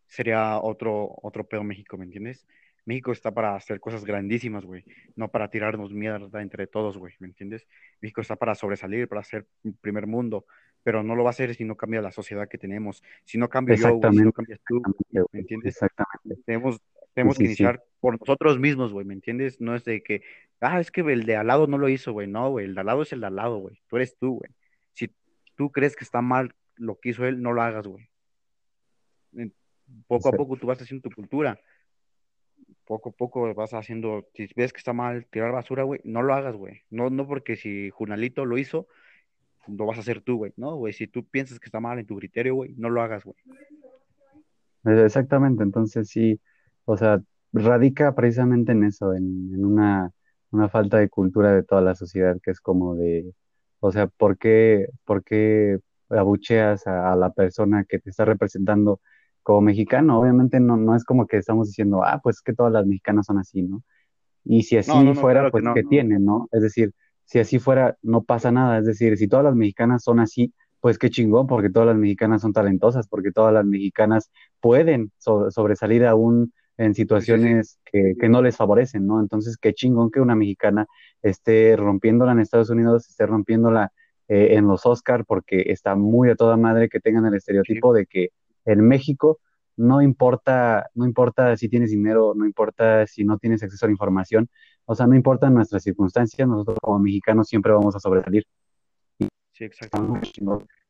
sería otro, otro pedo México, ¿me entiendes? México está para hacer cosas grandísimas, güey, no para tirarnos mierda entre todos, güey, ¿me entiendes? México está para sobresalir, para ser primer mundo, pero no lo va a hacer si no cambia la sociedad que tenemos, si no cambio yo, si no cambias tú, ¿me entiendes? exactamente, Tenemos, sí, tenemos que sí, iniciar por nosotros mismos, güey, ¿me entiendes? No es de que, ah, es que el de al lado no lo hizo, güey, no, güey, el de al lado es el de al lado, güey, tú eres tú, güey. Si tú crees que está mal lo que hizo él, no lo hagas, güey. Poco a poco tú vas haciendo tu cultura, poco a poco vas haciendo, si ves que está mal tirar basura, güey, no lo hagas, güey. No, no porque si Junalito lo hizo, lo vas a hacer tú, güey. No, güey, si tú piensas que está mal en tu criterio, güey, no lo hagas, güey. Eh, Exactamente, entonces sí, o sea, radica precisamente en eso, en, en una, una falta de cultura de toda la sociedad, que es como de, o sea, ¿por qué, por qué abucheas a, a la persona que te está representando como mexicano? Obviamente no, no es como que estamos diciendo, ah, pues que todas las mexicanas son así, ¿no? Y si no, así no, fuera, claro que pues no. Es decir, si así fuera, no pasa nada. Es decir, si todas las mexicanas son así, pues qué chingón, porque todas las mexicanas son talentosas, porque todas las mexicanas pueden so- sobresalir aún en situaciones que, que no les favorecen, ¿no? Entonces, qué chingón que una mexicana esté rompiéndola en Estados Unidos, esté rompiéndola eh, en los Oscar, porque está muy a toda madre que tengan el estereotipo de que en México no importa, no importa si tienes dinero, no importa si no tienes acceso a la información, o sea, no importan nuestras circunstancias, nosotros como mexicanos siempre vamos a sobresalir. sí, exactamente.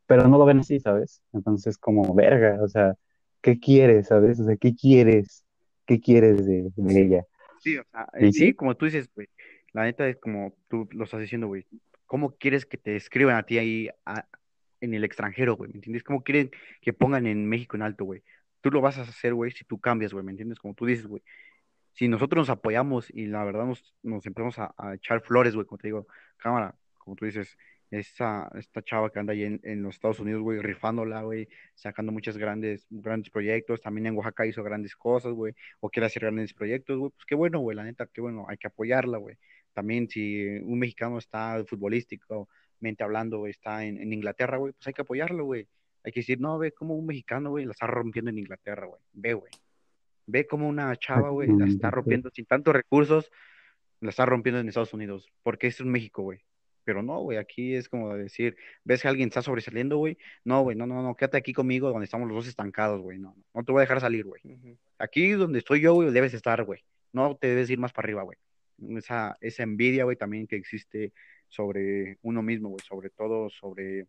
Pero no lo ven así, ¿sabes? Entonces, como verga, o sea, ¿qué quieres, sabes? O sea, ¿qué quieres? ¿Qué quieres de, de ella? Sí, o sea, Y en sí, sí, como tú dices, güey, la neta es como tú lo estás diciendo, güey. ¿Cómo quieres que te escriban a ti ahí a- en el extranjero, güey? ¿Me entiendes? ¿Cómo quieren que pongan en México en alto, güey? Tú lo vas a hacer, güey, si tú cambias, güey, ¿me entiendes? Como tú dices, güey. Si nosotros nos apoyamos y la verdad nos, nos empezamos a, a echar flores, güey, como te digo, cámara, como tú dices, esa, esta chava que anda ahí en, en los Estados Unidos, güey, rifándola, güey, sacando muchos grandes, grandes proyectos, también en Oaxaca hizo grandes cosas, güey, o quiere hacer grandes proyectos, güey, pues qué bueno, güey, la neta, qué bueno, hay que apoyarla, güey. También si un mexicano está futbolísticamente hablando, güey, está en, en Inglaterra, güey, pues hay que apoyarlo, güey. Hay que decir, no, ve como un mexicano, güey, la está rompiendo en Inglaterra, güey. Ve, güey. Ve como una chava, güey, la está rompiendo sin tantos recursos, la está rompiendo en Estados Unidos. Porque es un México, güey. Pero no, güey, aquí es como decir, ves que alguien está sobresaliendo, güey, no, güey, no, no, no, quédate aquí conmigo donde estamos los dos estancados, güey, no, no te voy a dejar salir, güey. Aquí donde estoy yo, güey, debes estar, güey. No te debes ir más para arriba, güey. Esa, esa envidia, güey, también que existe sobre uno mismo, güey, sobre todo sobre,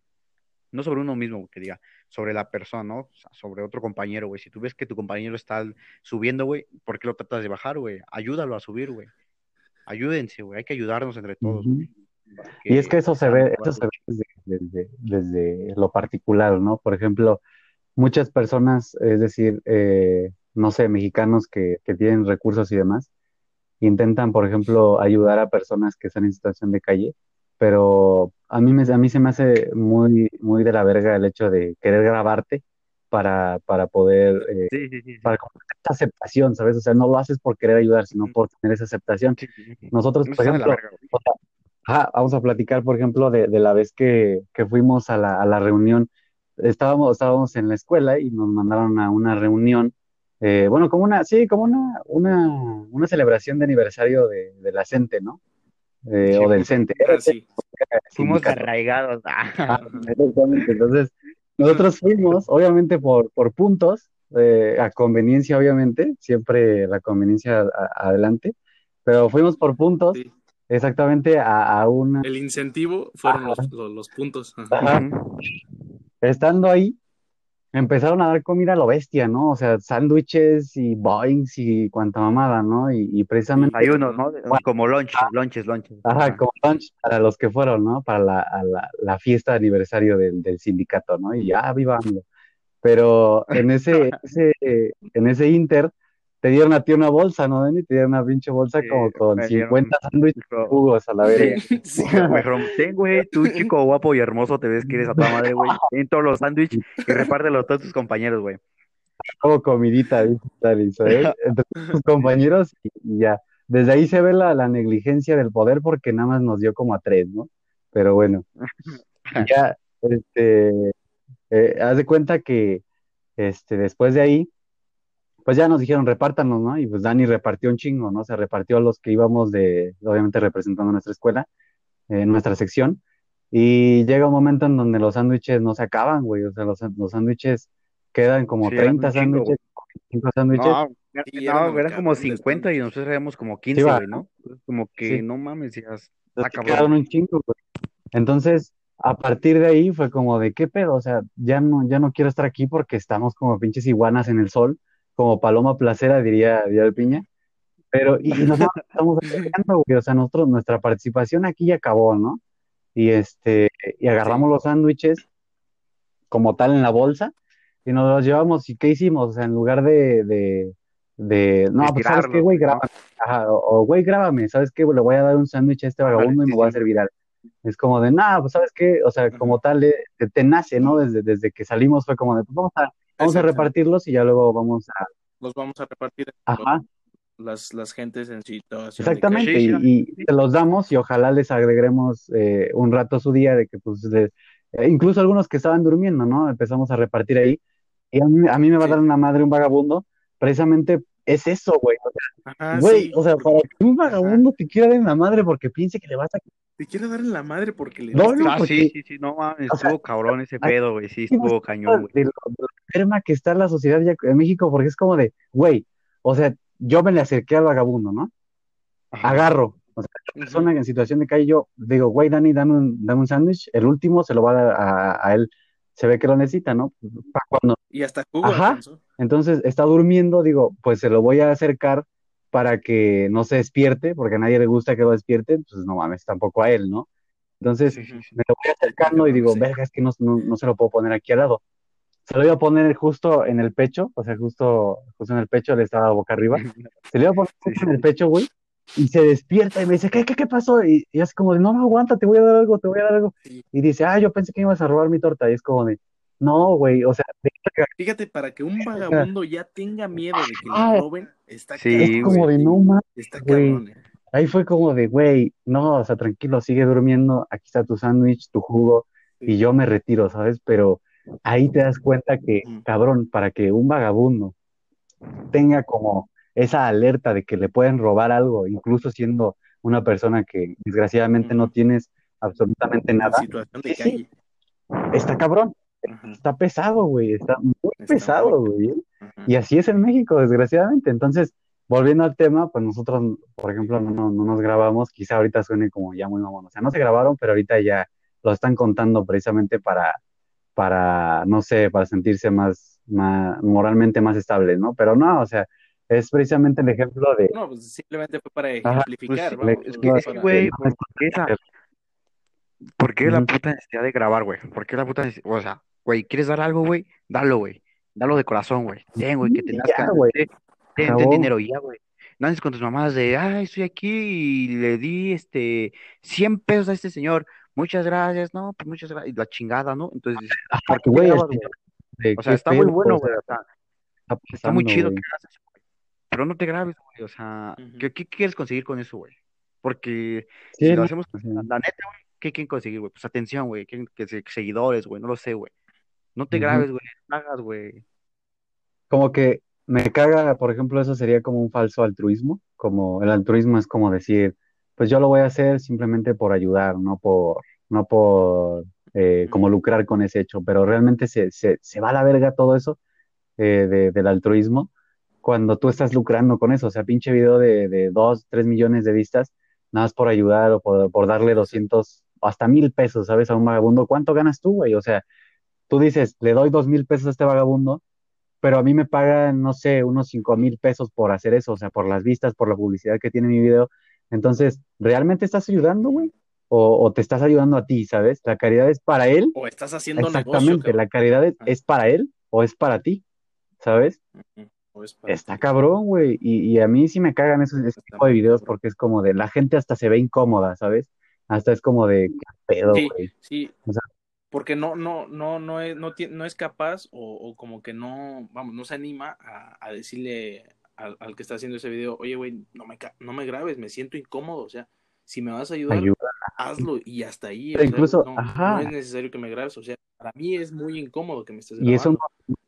no sobre uno mismo, que diga, sobre la persona, ¿no? O sea, sobre otro compañero, güey. Si tú ves que tu compañero está subiendo, güey, ¿por qué lo tratas de bajar, güey? Ayúdalo a subir, güey. Ayúdense, güey, hay que ayudarnos entre todos, güey. Y es que eso se ve, eso se ve desde, desde, lo particular, ¿no? Por ejemplo, muchas personas, es decir, eh, no sé, mexicanos que, que, tienen recursos y demás, intentan, por ejemplo, ayudar a personas que están en situación de calle, pero a mí, me, a mí se me hace muy, muy de la verga el hecho de querer grabarte para, para poder, eh, Sí, sí, sí, para esta aceptación, ¿sabes? O sea, no lo haces por querer ayudar, sino por tener esa aceptación. Nosotros, No por ejemplo, vamos a platicar, por ejemplo, de, de la vez que, que fuimos a la, a la reunión. Estábamos, estábamos en la escuela y nos mandaron a una reunión, eh, bueno, como una, sí, como una, una, una celebración de aniversario de, de la CENTE, ¿no? Eh, Sí, o del güey. CENTE, sí. Fuimos arraigados. Ah, Ah, exactamente. Entonces, nosotros fuimos, obviamente, por, por puntos, eh, a conveniencia, obviamente, siempre la conveniencia a- adelante, pero fuimos por puntos, Sí. Exactamente a, a una. El incentivo fueron los, los, los puntos. Ajá. Ajá. Ujú. Estando ahí, empezaron a dar comida a lo bestia, ¿no? O sea, sándwiches y boings y cuanta mamada, ¿no? Y, y precisamente, Desayunos, ¿no? Bueno. Como lunch, lunches, lunches. ajá, Ajá. como lunch para los que fueron, ¿no? Para la, a la, la fiesta de aniversario del, del sindicato, ¿no? Y ya, viva AMLO. Pero en ese, [LAUGHS] ese, en ese inter, te dieron a ti una bolsa, ¿no, Dani? Te dieron una pinche bolsa Sí, como con me dieron- 50 sándwiches jugos a la verga. [LAUGHS] Sí. Sí. Ten, güey, tú chico guapo y hermoso, te ves que eres a toda madre, güey. Ten todos los sándwiches y repártelo a todos tus compañeros, güey. como comidita, ¿viste? Tal, ¿sabes? [LAUGHS] Entre tus compañeros y, y ya. Desde ahí se ve la, la negligencia del poder porque nada más nos dio como a tres, ¿no? Pero bueno, ya, este, eh, haz de cuenta que, este, después de ahí, pues ya nos dijeron repártanos, ¿no? Y pues Dani repartió un chingo, ¿no? Se repartió a los que íbamos de, obviamente representando nuestra escuela, eh, nuestra sección, y llega un momento en donde los sándwiches no se acaban, güey, o sea, los, los sándwiches quedan como Sí, eran 30 un chingo, sándwiches, 25 sándwiches, No, Sí, no, eran eran como marcados de 50 y nosotros éramos como 15, va, güey, ¿no? Como que Sí. no mames, ya. Quedaron un chingo, güey. Entonces, a partir de ahí fue como de qué pedo, o sea, ya no, ya no quiero estar aquí porque estamos como pinches iguanas en el sol, como paloma placera, diría, el piña. Pero, y, [LAUGHS] y nosotros estamos apoyando, güey, o sea, nosotros, nuestra participación aquí ya acabó, ¿no? Y este, y agarramos los sándwiches como tal en la bolsa y nos los llevamos. ¿Y qué hicimos? O sea, en lugar de, de, de, no, De pues sabes qué, güey, ¿no? grábame. Ajá, o, o, güey, grábame, ¿sabes qué? Le voy a dar un sándwich a este vagabundo y sí, me voy a sí. hacer viral. Es como de, nah, pues sabes qué, o sea, como tal, eh, te, te nace, ¿no? Desde, desde que salimos fue como de, pues vamos a, vamos a repartirlos y ya luego vamos a, Los vamos a repartir ajá, las, las gentes en situación exactamente, Sí, y, y se los damos y ojalá les agreguemos eh, un rato su día de que, pues, les- eh, incluso algunos que estaban durmiendo, ¿no? Empezamos a repartir ahí y a mí, a mí me va a dar una madre un vagabundo, precisamente es eso, güey, o sea. Ajá, güey, sí, o sea, porque para que un vagabundo te quiera dar en la madre porque piense que le vas a... te quiere dar en la madre porque le No, no, Ah, porque- sí, sí, sí, no mames, sea, estuvo cabrón ese hay- pedo, güey, sí, estuvo cañón, güey. de lo, de lo enferma que está la sociedad ya en México, porque es como de, güey, o sea, yo me le acerqué al vagabundo, ¿no? Ajá. Agarro, o sea, la persona en situación de calle, yo digo, güey, Dani, dame un, dame un sándwich, el último se lo va a dar a, a él, se ve que lo necesita, ¿no? Cuando, Y hasta jugo Ajá. alcanzó. entonces está durmiendo, digo, pues se lo voy a acercar para que no se despierte, porque a nadie le gusta que lo despierte, pues no mames, tampoco a él, ¿no? Entonces, Sí, sí, sí. me lo voy acercando y digo, verga, es que no, no, no se lo puedo poner aquí al lado. Se lo iba a poner justo en el pecho, o sea, justo, justo en el pecho, le estaba boca arriba. [LAUGHS] Se le iba a poner en el pecho, güey, y se despierta y me dice, ¿qué, qué, qué pasó? Y, y es como de, no, no, aguanta, te voy a dar algo, te voy a dar algo. Y dice, ah, yo pensé que ibas a robar mi torta. Y es como de, no, güey, o sea, de- Fíjate, para que un vagabundo ya tenga miedo de que Ah. le roben, está Sí, es cabrón, como güey. de, no mames. Está cabrón. eh. Ahí fue como de, güey, no, o sea, tranquilo, sigue durmiendo, aquí está tu sándwich, tu jugo, y yo me retiro, ¿sabes? Pero ahí te das cuenta que, Mm. cabrón, para que un vagabundo tenga como esa alerta de que le pueden robar algo, incluso siendo una persona que desgraciadamente no tienes absolutamente En nada, situación de sí, sí, calle. está cabrón, está pesado, güey, está muy está pesado, muy güey. ajá. Y así es en México, desgraciadamente. Entonces, volviendo al tema, pues nosotros, por ejemplo, no, no, no nos grabamos, quizá ahorita suene como ya muy mamón, o sea, no se grabaron, pero ahorita ya lo están contando precisamente para, para, no sé, para sentirse más, más moralmente más estables, ¿no? Pero no, o sea, es precisamente el ejemplo de, No, pues simplemente fue para ajá, Pues ejemplificar, sí, el vamos, es que, ejemplo es que, para... güey, de no ¿por qué la, puta necesidad de grabar, güey? ¿Por qué la puta necesidad? O sea, güey, ¿quieres dar algo, güey? Dalo, güey. Dalo de corazón, güey. Ten, güey, que te nazca. ya, güey, Ten, ten, dinero ya, güey. No andes con tus mamás de, ay, estoy aquí y le di, este, 100 pesos a este señor. Muchas gracias, no, pues muchas gracias. Y la chingada, ¿no? Entonces pues, ¿por qué güey, O sea, qué está muy bueno, güey. O sea, está está muy chido que hagas eso, güey. Pero no te grabes, güey. O sea. ¿qué, qué quieres conseguir con eso, güey? Porque Sí, si lo no, hacemos, la, la neta, güey, ¿qué quieren conseguir, güey? Pues atención, güey. ¿Quieren que se- seguidores, güey? No lo sé, güey. No te grabes, güey. No hagas, güey. Como que me caga, por ejemplo, eso sería como un falso altruismo, como el altruismo es como decir, pues yo lo voy a hacer simplemente por ayudar, no por, no por eh, como lucrar con ese hecho, pero realmente se, se, se va a la verga todo eso eh, de- del altruismo cuando tú estás lucrando con eso, o sea, pinche video de, de dos, tres millones de vistas, nada más por ayudar o por, por darle Exacto. 200 o hasta mil pesos, ¿sabes? A un vagabundo, ¿cuánto ganas tú, güey? O sea, tú dices, le doy dos mil pesos a este vagabundo pero a mí me pagan, no sé, unos cinco mil pesos por hacer eso, o sea, por las vistas, por la publicidad que tiene mi video. Entonces, ¿realmente estás ayudando, güey? O, o te estás ayudando a ti, ¿sabes? La caridad es para él, O estás haciendo exactamente, la caridad es, es para él o es para ti, ¿sabes? O es para Está ti. cabrón, güey. Y, y a mí sí me cagan esos, ese tipo de videos porque es como de, la gente hasta se ve incómoda, ¿sabes? Hasta es como de, ¿qué pedo, Sí, güey? sí, O sea, porque no, no, no, no es, no, no es capaz o, o como que no, vamos, no se anima a, a decirle al, al que está haciendo ese video, oye, güey, no me, ca- no me grabes, me siento incómodo, o sea, si me vas a ayudar, ayuda. hazlo y hasta ahí, Pero incluso, no, no ajá, es necesario que me grabes, o sea, para mí es muy incómodo que me estés y eso no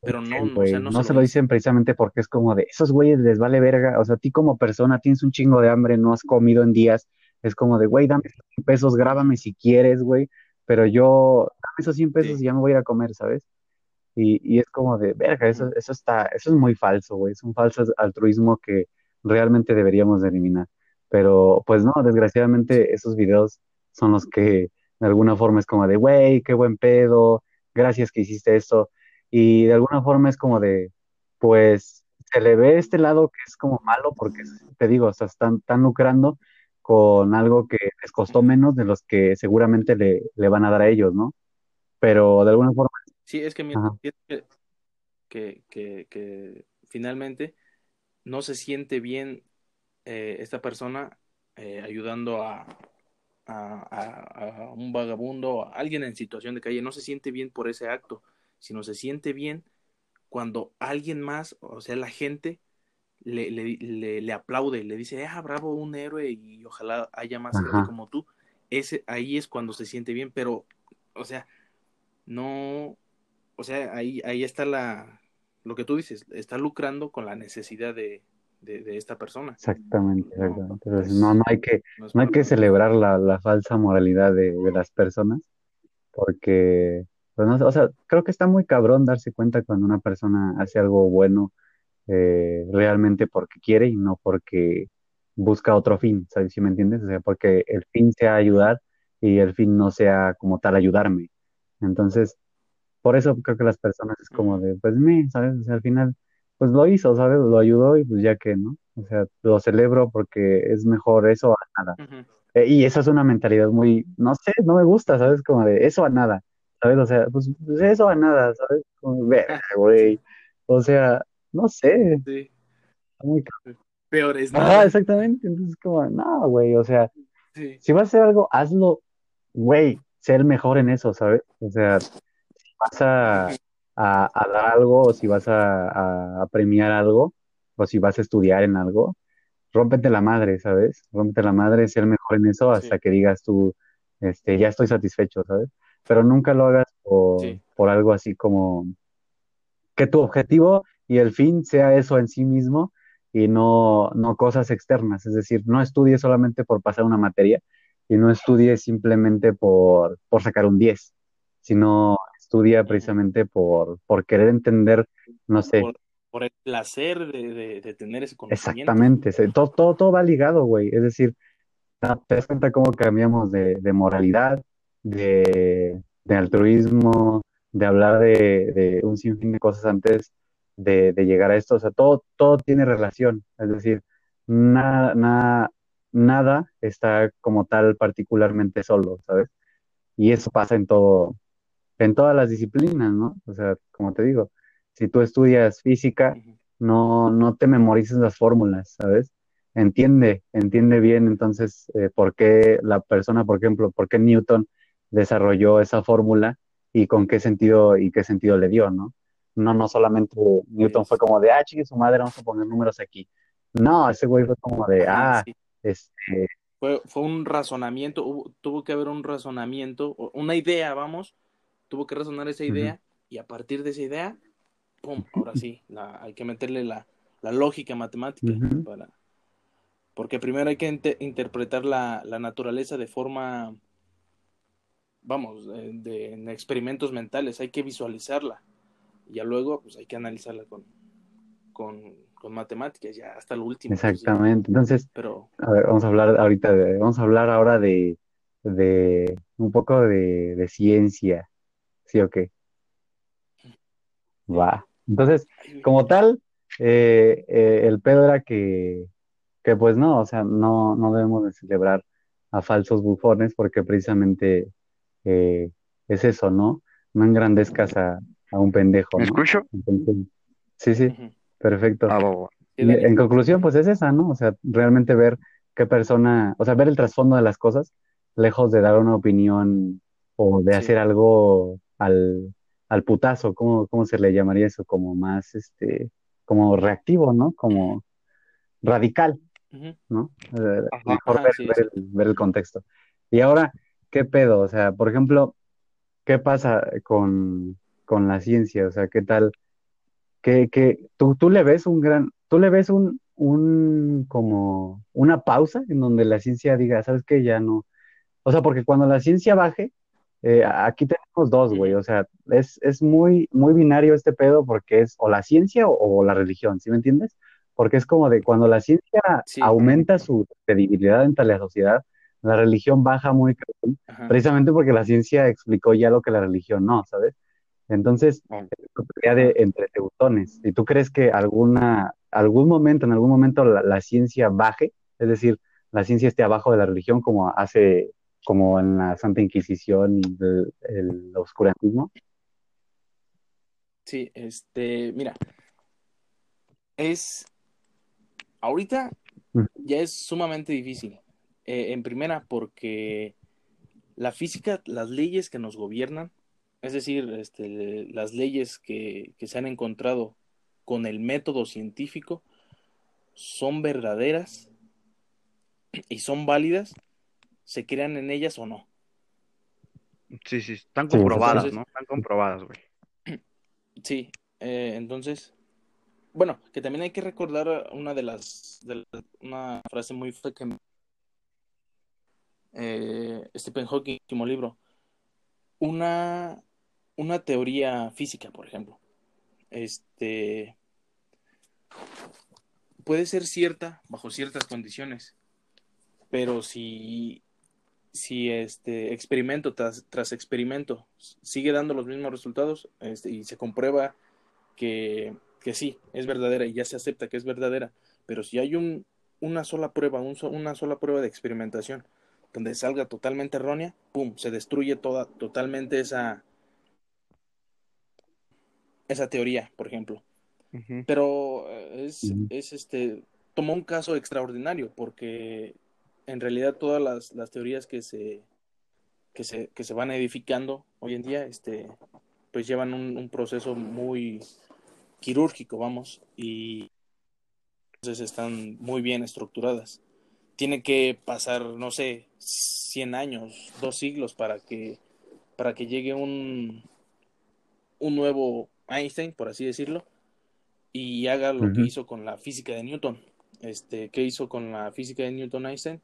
pero no, o sea, güey, no no se se lo dicen precisamente porque es como de, esos güeyes les vale verga, o sea, a ti como persona tienes un chingo de hambre, no has comido en días, es como de, güey, dame esos 100 pesos, grábame si quieres, güey, pero yo, dame esos 100 pesos Sí. y ya me voy a ir a comer, ¿sabes? Y, y es como de, verga, eso, eso está, eso es muy falso, güey, es un falso altruismo que realmente deberíamos de eliminar. Pero, pues no, desgraciadamente esos videos son los que de alguna forma es como de, güey, qué buen pedo, gracias que hiciste esto. Y de alguna forma es como de, pues, se le ve este lado que es como malo porque, te digo, o sea, están, están lucrando con algo que les costó menos de los que seguramente le, le van a dar a ellos, ¿no? Pero de alguna forma, Sí, es mira, que, que, que finalmente no se siente bien eh, esta persona eh, ayudando a, a, a- a un vagabundo, a alguien en situación de calle, no se siente bien por ese acto, sino se siente bien cuando alguien más, o sea, la gente le, le, le, le aplaude, le dice, ah, bravo, un héroe y ojalá haya más gente ajá, como tú. Ese, ahí es cuando se siente bien, pero, o sea, no, o sea, ahí, ahí está la, lo que tú dices, está lucrando con la necesidad de, de, de esta persona. exactamente, No, exactamente. no Entonces, no, no hay que, no hay que celebrar la, la falsa moralidad de, de las personas porque, pues no o sea, creo que está muy cabrón darse cuenta cuando una persona hace algo bueno eh, realmente porque quiere y no porque busca otro fin, ¿sabes? ¿Sí me entiendes? O sea, porque el fin sea ayudar y el fin no sea como tal ayudarme. Entonces, por eso creo que las personas es como de, pues me, ¿sabes? O sea, al final, pues lo hizo, ¿sabes? Lo ayudó y pues ya que, ¿no? O sea, lo celebro porque es mejor eso a nada. Eh, y esa es una mentalidad muy, no sé, no me gusta, ¿sabes? Como de eso a nada, ¿sabes? O sea, pues, pues eso a nada, ¿sabes? Como, verga, güey. [LAUGHS] O sea, no sé, sí. muy Peor es Ajá, nada. exactamente. Entonces, como, no, güey, o sea, Sí. si vas a hacer algo, hazlo, güey, sé el mejor en eso, ¿sabes? O sea, si vas a, a, a dar algo, o si vas a, a- premiar algo, o si vas a estudiar en algo, rómpete la madre, ¿sabes? Rómpete la madre, sé el mejor en eso Sí, hasta que digas tú, este, ya estoy satisfecho, ¿sabes? Pero nunca lo hagas por, sí. por algo así como que tu objetivo y el fin sea eso en sí mismo y no, no cosas externas. Es decir, no estudies solamente por pasar una materia, y no estudie simplemente por, por sacar un 10, sino estudia precisamente por, por querer entender, no sé. Por, por el placer de, de, de, tener ese conocimiento. Exactamente, todo, todo, todo va ligado, güey. Es decir, te das cuenta cómo cambiamos de, de moralidad, de, de, altruismo, de hablar de, de, un sinfín de cosas antes de, llegar a esto. O sea, todo, todo tiene relación. Es decir, nada, nada, nada está como tal particularmente solo, ¿sabes? Y eso pasa en todo, en todas las disciplinas, ¿no? O sea, como te digo, si tú estudias física, no, no te memorices las fórmulas, ¿sabes? Entiende, entiende bien entonces eh, por qué la persona, por ejemplo, por qué Newton desarrolló esa fórmula y con qué sentido y qué sentido le dio, ¿no? No, no solamente Newton fue como de, ah, chique, su madre, vamos a poner números aquí. No, ese güey fue como de, ah, sí. este... Fue, fue un razonamiento, hubo, tuvo que haber un razonamiento, una idea, vamos, tuvo que razonar esa idea uh -huh. y a partir de esa idea, pum, ahora sí, la, hay que meterle la, la lógica matemática uh -huh. para... Porque primero hay que inter interpretar la, la, naturaleza de forma, vamos, de, de, en experimentos mentales, hay que visualizarla. Y ya luego, pues hay que analizarla con, con, con matemáticas, ya hasta lo último. Exactamente. Pues, Entonces, Pero... a ver, vamos a hablar ahorita de, vamos a hablar ahora de, de un poco de, de ciencia. ¿Sí o qué? Va. Entonces, como tal, eh, eh, el pedo era que, que, pues no, o sea, no, no debemos de celebrar a falsos bufones porque precisamente eh, es eso, ¿no? No engrandezcas a, a un pendejo. ¿Me ¿no? escucho? Entonces, sí, sí, uh -huh. perfecto. Ah, bueno. y, en conclusión, pues es esa, ¿no? O sea, realmente ver qué persona, o sea, ver el trasfondo de las cosas, lejos de dar una opinión o de sí. hacer algo al, al putazo, ¿cómo, ¿cómo, se le llamaría eso? Como más, este, como reactivo, ¿no? Como radical, uh -huh. ¿no? Eh, Ajá, mejor Ajá, ver, sí, ver, sí. El, ver, El, contexto. Y ahora, ¿qué pedo? O sea, por ejemplo, ¿qué pasa con, con la ciencia? O sea, ¿qué tal? Que, que tú, tú le ves un gran, tú le ves un, un, como una pausa en donde la ciencia diga, ¿sabes qué? Ya no. O sea, porque cuando la ciencia baje, eh, aquí tenemos dos, güey, o sea, es, es muy, muy binario este pedo porque es o la ciencia o, o la religión, ¿sí me entiendes? Porque es como de cuando la ciencia sí. aumenta su credibilidad entre la sociedad, la religión baja muy Ajá. precisamente porque la ciencia explicó ya lo que la religión no, ¿sabes? Entonces, es de entre teutones. ¿Y tú crees que alguna, algún momento, en algún momento la, la, ciencia baje? Es decir, la ciencia esté abajo de la religión como hace como en la Santa Inquisición y el, el oscurantismo? Sí, este, mira, es, ahorita ya es sumamente difícil. Eh, en primera, porque la física, las leyes que nos gobiernan, es decir, este, las leyes que, que se han encontrado con el método científico, son verdaderas y son válidas se crean en ellas o no. Sí, sí, están comprobadas, entonces, ¿no? Están comprobadas, güey. [CLEARS THROAT] Sí, eh, entonces, bueno, que también hay que recordar una de las, de la, una frase muy que eh, Stephen Hawking, último libro, una, una teoría física, por ejemplo, este, puede ser cierta bajo ciertas condiciones, pero si si este experimento tras, tras, experimento sigue dando los mismos resultados este, y se comprueba que, que, sí, es verdadera y ya se acepta que es verdadera, pero si hay un, una sola prueba, un, una sola prueba de experimentación donde salga totalmente errónea, ¡pum!, se destruye toda, totalmente esa, esa teoría, por ejemplo. Uh -huh. Pero eh, es, uh -huh. es este, tomó un caso extraordinario porque en realidad todas las, las teorías que se, que se, que se van edificando hoy en día, este, pues llevan un, un proceso muy quirúrgico, vamos, y entonces están muy bien estructuradas. Tiene que pasar, no sé, 100 años, dos siglos para que, para que llegue un, un nuevo Einstein, por así decirlo, y haga lo uh -huh. que hizo con la física de Newton. Este, ¿Qué hizo con la física de Newton Einstein?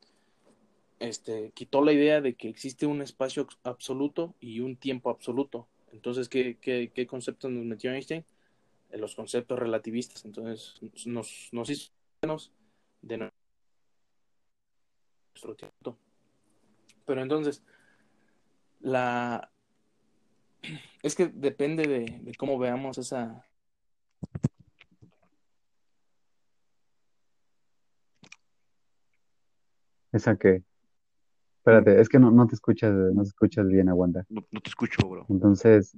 este, quitó la idea de que existe un espacio absoluto y un tiempo absoluto. Entonces, ¿qué, qué, qué conceptos nos metió Einstein? En los conceptos relativistas. Entonces, nos, nos hizo menos de nuestro tiempo. Pero entonces, la... Es que depende de, de cómo veamos esa... ¿Esa qué? Espérate, es que no, no te escuchas, no te escuchas bien, aguanta. No, no te escucho, bro. Entonces,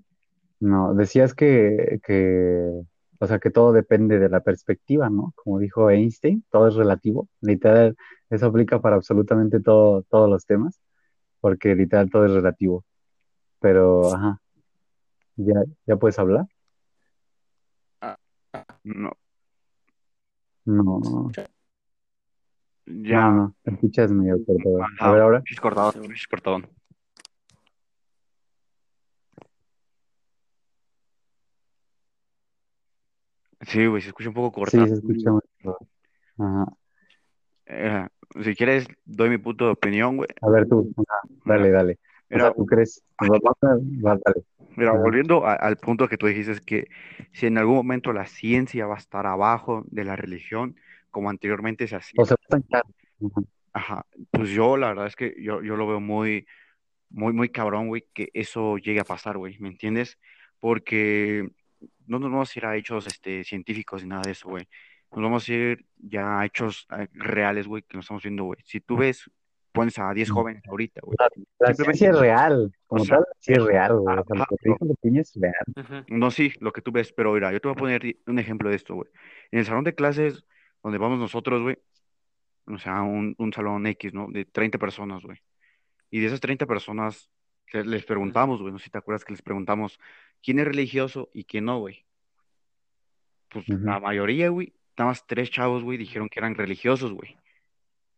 no, decías que, que, o sea, que todo depende de la perspectiva, ¿no? Como dijo Einstein, todo es relativo. Literal, eso aplica para absolutamente todo, todos los temas, porque literal todo es relativo. Pero, ajá, ¿ya, ya puedes hablar? No, No, ya. no, no, te escuchas medio cortado. A ver ahora. es cortado, es cortado. Sí, güey, se escucha un poco Sí, cortado. se escucha mejor. Ajá. Eh, si quieres, doy mi punto de opinión, güey. A ver tú, ajá, dale, Mira. O sea, ¿tú crees? Dale. mira, volviendo a- al punto que tú dijiste, es que si en algún momento la ciencia va a estar abajo de la religión, como anteriormente se hacía, O se va a estancar. Ajá. ajá, pues yo la verdad es que yo, yo lo veo muy, muy, muy cabrón, güey, que eso llegue a pasar, güey, ¿me entiendes? Porque no nos vamos a ir a hechos este, científicos ni nada de eso, güey. Nos vamos a ir ya a hechos eh, reales, güey, que nos estamos viendo, güey. Si tú ves, pones a 10 jóvenes ahorita, güey. La, la ciencia es real, o como sea, tal, sí es real, güey. O sea, lo ajá, que te no, es real. Ujú. no, sí, lo que tú ves, pero mira, yo te voy a poner un ejemplo de esto, güey. En el salón de clases donde vamos nosotros, güey, o sea, un, un salón X, ¿no? De 30 personas, güey. Y de esas 30 personas que les preguntamos, güey, no sé si te acuerdas que les preguntamos quién es religioso y quién no, güey. Pues la mayoría, güey, nada más tres chavos, güey, dijeron que eran religiosos, güey.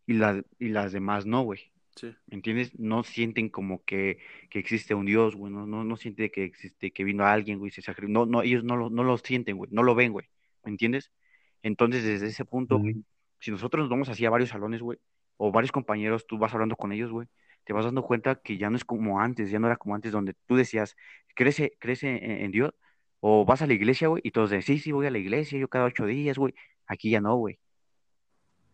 Y, la- y las demás no, güey. Sí. ¿Me entiendes? No sienten como que, que existe un Dios, güey. No, no, no sienten que existe, que vino alguien, güey, se sacrificó. No, no, ellos no lo, no lo sienten, güey. No lo ven, güey. ¿Me entiendes? Entonces, desde ese punto, güey, si nosotros nos vamos así a varios salones, güey, o varios compañeros, tú vas hablando con ellos, güey, te vas dando cuenta que ya no es como antes, ya no era como antes, donde tú decías, ¿crees, crees en, en Dios? O vas a la iglesia, güey, y todos decían, sí, sí, voy a la iglesia, yo cada ocho días, güey. Aquí ya no, güey.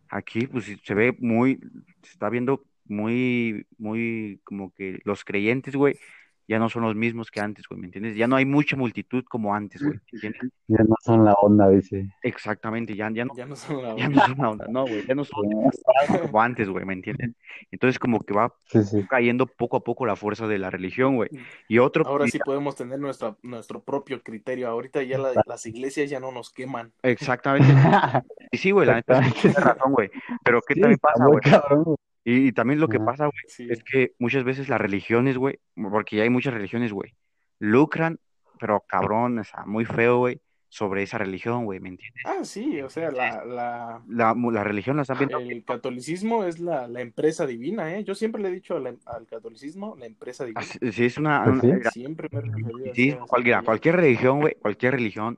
Aquí, pues, se ve muy, se está viendo muy, muy, como que los creyentes, güey, ya no son los mismos que antes, güey, ¿me entiendes? Ya no hay mucha multitud como antes, güey, ¿me entiendes? Ya no son la onda, dice. Exactamente, ya, ya no, Ya no son la ya no onda. son la onda, no, güey, ya no son como antes, güey, ¿me entiendes? Entonces, como que va Sí, sí. cayendo poco a poco la fuerza de la religión, güey. Y otro, Ahora sí podemos tener nuestra, nuestro propio criterio. Ahorita ya la- las iglesias ya no nos queman. exactamente, [LAUGHS] y sí, güey, la neta, tienes razón, güey, pero ¿qué Sí, también pasa, güey? Y, y también lo que pasa, güey, Sí. es que muchas veces las religiones, güey, porque ya hay muchas religiones, güey, lucran, pero cabrón, o sea, muy feo, güey, sobre esa religión, güey, ¿me entiendes? Ah, sí, o sea, la, la, La, la religión la están viendo el catolicismo es la, la empresa divina, ¿eh? Yo siempre le he dicho al, al catolicismo la empresa divina. así- sí, es una, Pues una- sí. Siempre me he sí, a cualquiera, cualquier religión, güey, cualquier religión,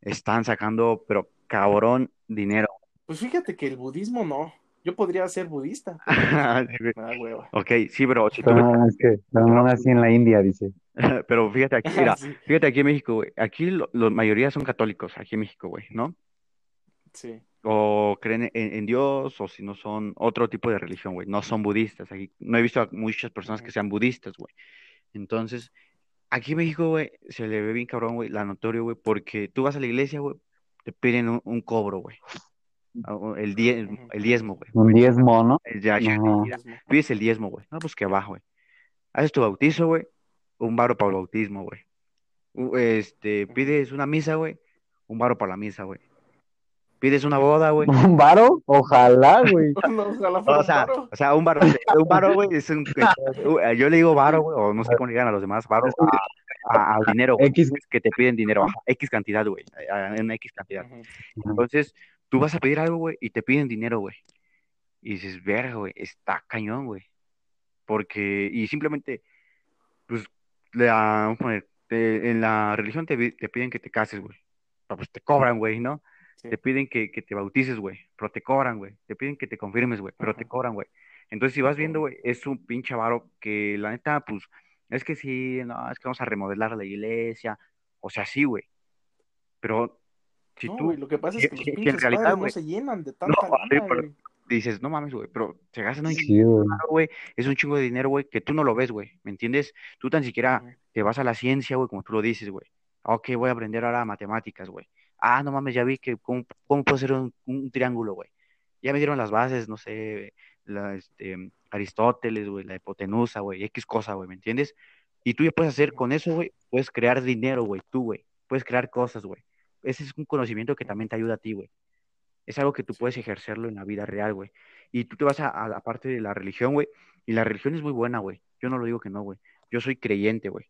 están sacando, pero cabrón, dinero. Pues fíjate que el budismo no. Yo podría ser budista, [LAUGHS] me da hueva. Ok, sí, pero si tú Pero ves- no, es que pero no nací en la India, dice. [LAUGHS] pero fíjate aquí, mira, [LAUGHS] Sí, fíjate aquí en México, güey, aquí lo- la mayoría son católicos, aquí en México, güey, ¿no? sí. o creen en, en Dios, o si no son otro tipo de religión, güey. No son budistas. Aquí no he visto a muchas personas que Ujú. sean budistas, güey. Entonces, aquí en México, güey, se le ve bien cabrón, güey, la notorio, güey, porque tú vas a la iglesia, güey, te piden un, un cobro, güey. O- El, die- Ujú. el diezmo, güey. Un diezmo, ¿no? Ya- ya- mira, pides el diezmo, güey. No, pues que va, güey. Haces tu bautizo, güey. Un varo para el bautismo, güey. Este, pides una misa, güey. Un varo para la misa, güey. Pides una boda, güey. ¿Un varo? Ojalá, [LAUGHS] güey. [LAUGHS] No, ojalá fuera O un sea, paro. o sea, un varo, un varo, güey, es un, yo le digo varo, güey, o no sé cómo le digan a los demás, varo a, a- al dinero, güey, X. que te piden dinero, X cantidad, güey, una X cantidad. Entonces, tú vas a pedir algo, güey, y te piden dinero, güey. Y dices, verga, güey, está cañón, güey. Porque, y simplemente, pues, la, vamos a poner, te- en la religión te, te piden que te cases, güey. Pero, Pues te cobran, güey, ¿no? Sí. Te piden que, que te bautices, güey, pero te cobran, güey. Te piden que te confirmes, güey, pero te cobran, güey. Entonces, si vas viendo, güey, es un pinche varo que la neta, pues, es que sí, no, es que vamos a remodelar la iglesia, o sea, sí, güey. Pero si No, tú, güey, lo que pasa es que los si en pinches realidad, padres no güey, se llenan de no, tanta sí, lana, pero güey. dices, no mames, güey, pero se gastan un Sí, chingo de güey. dinero, güey, es un chingo de dinero, güey, que tú no lo ves, güey, ¿me entiendes? Tú tan siquiera te vas a la ciencia, güey, como tú lo dices, güey. Ok, voy a aprender ahora matemáticas, güey. Ah, no mames, ya vi que cómo, cómo puedo hacer un, un triángulo, güey. Ya me dieron las bases, no sé, la, este, Aristóteles, güey, la hipotenusa, güey, X cosa, güey, ¿me entiendes? Y tú ya puedes hacer con eso, güey, puedes crear dinero, güey, tú, güey, puedes crear cosas, güey. Ese es un conocimiento que también te ayuda a ti, güey. Es algo que tú puedes ejercerlo en la vida real, güey. Y tú te vas a, a la parte de la religión, güey, y la religión es muy buena, güey. Yo no lo digo que no, güey. Yo soy creyente, güey.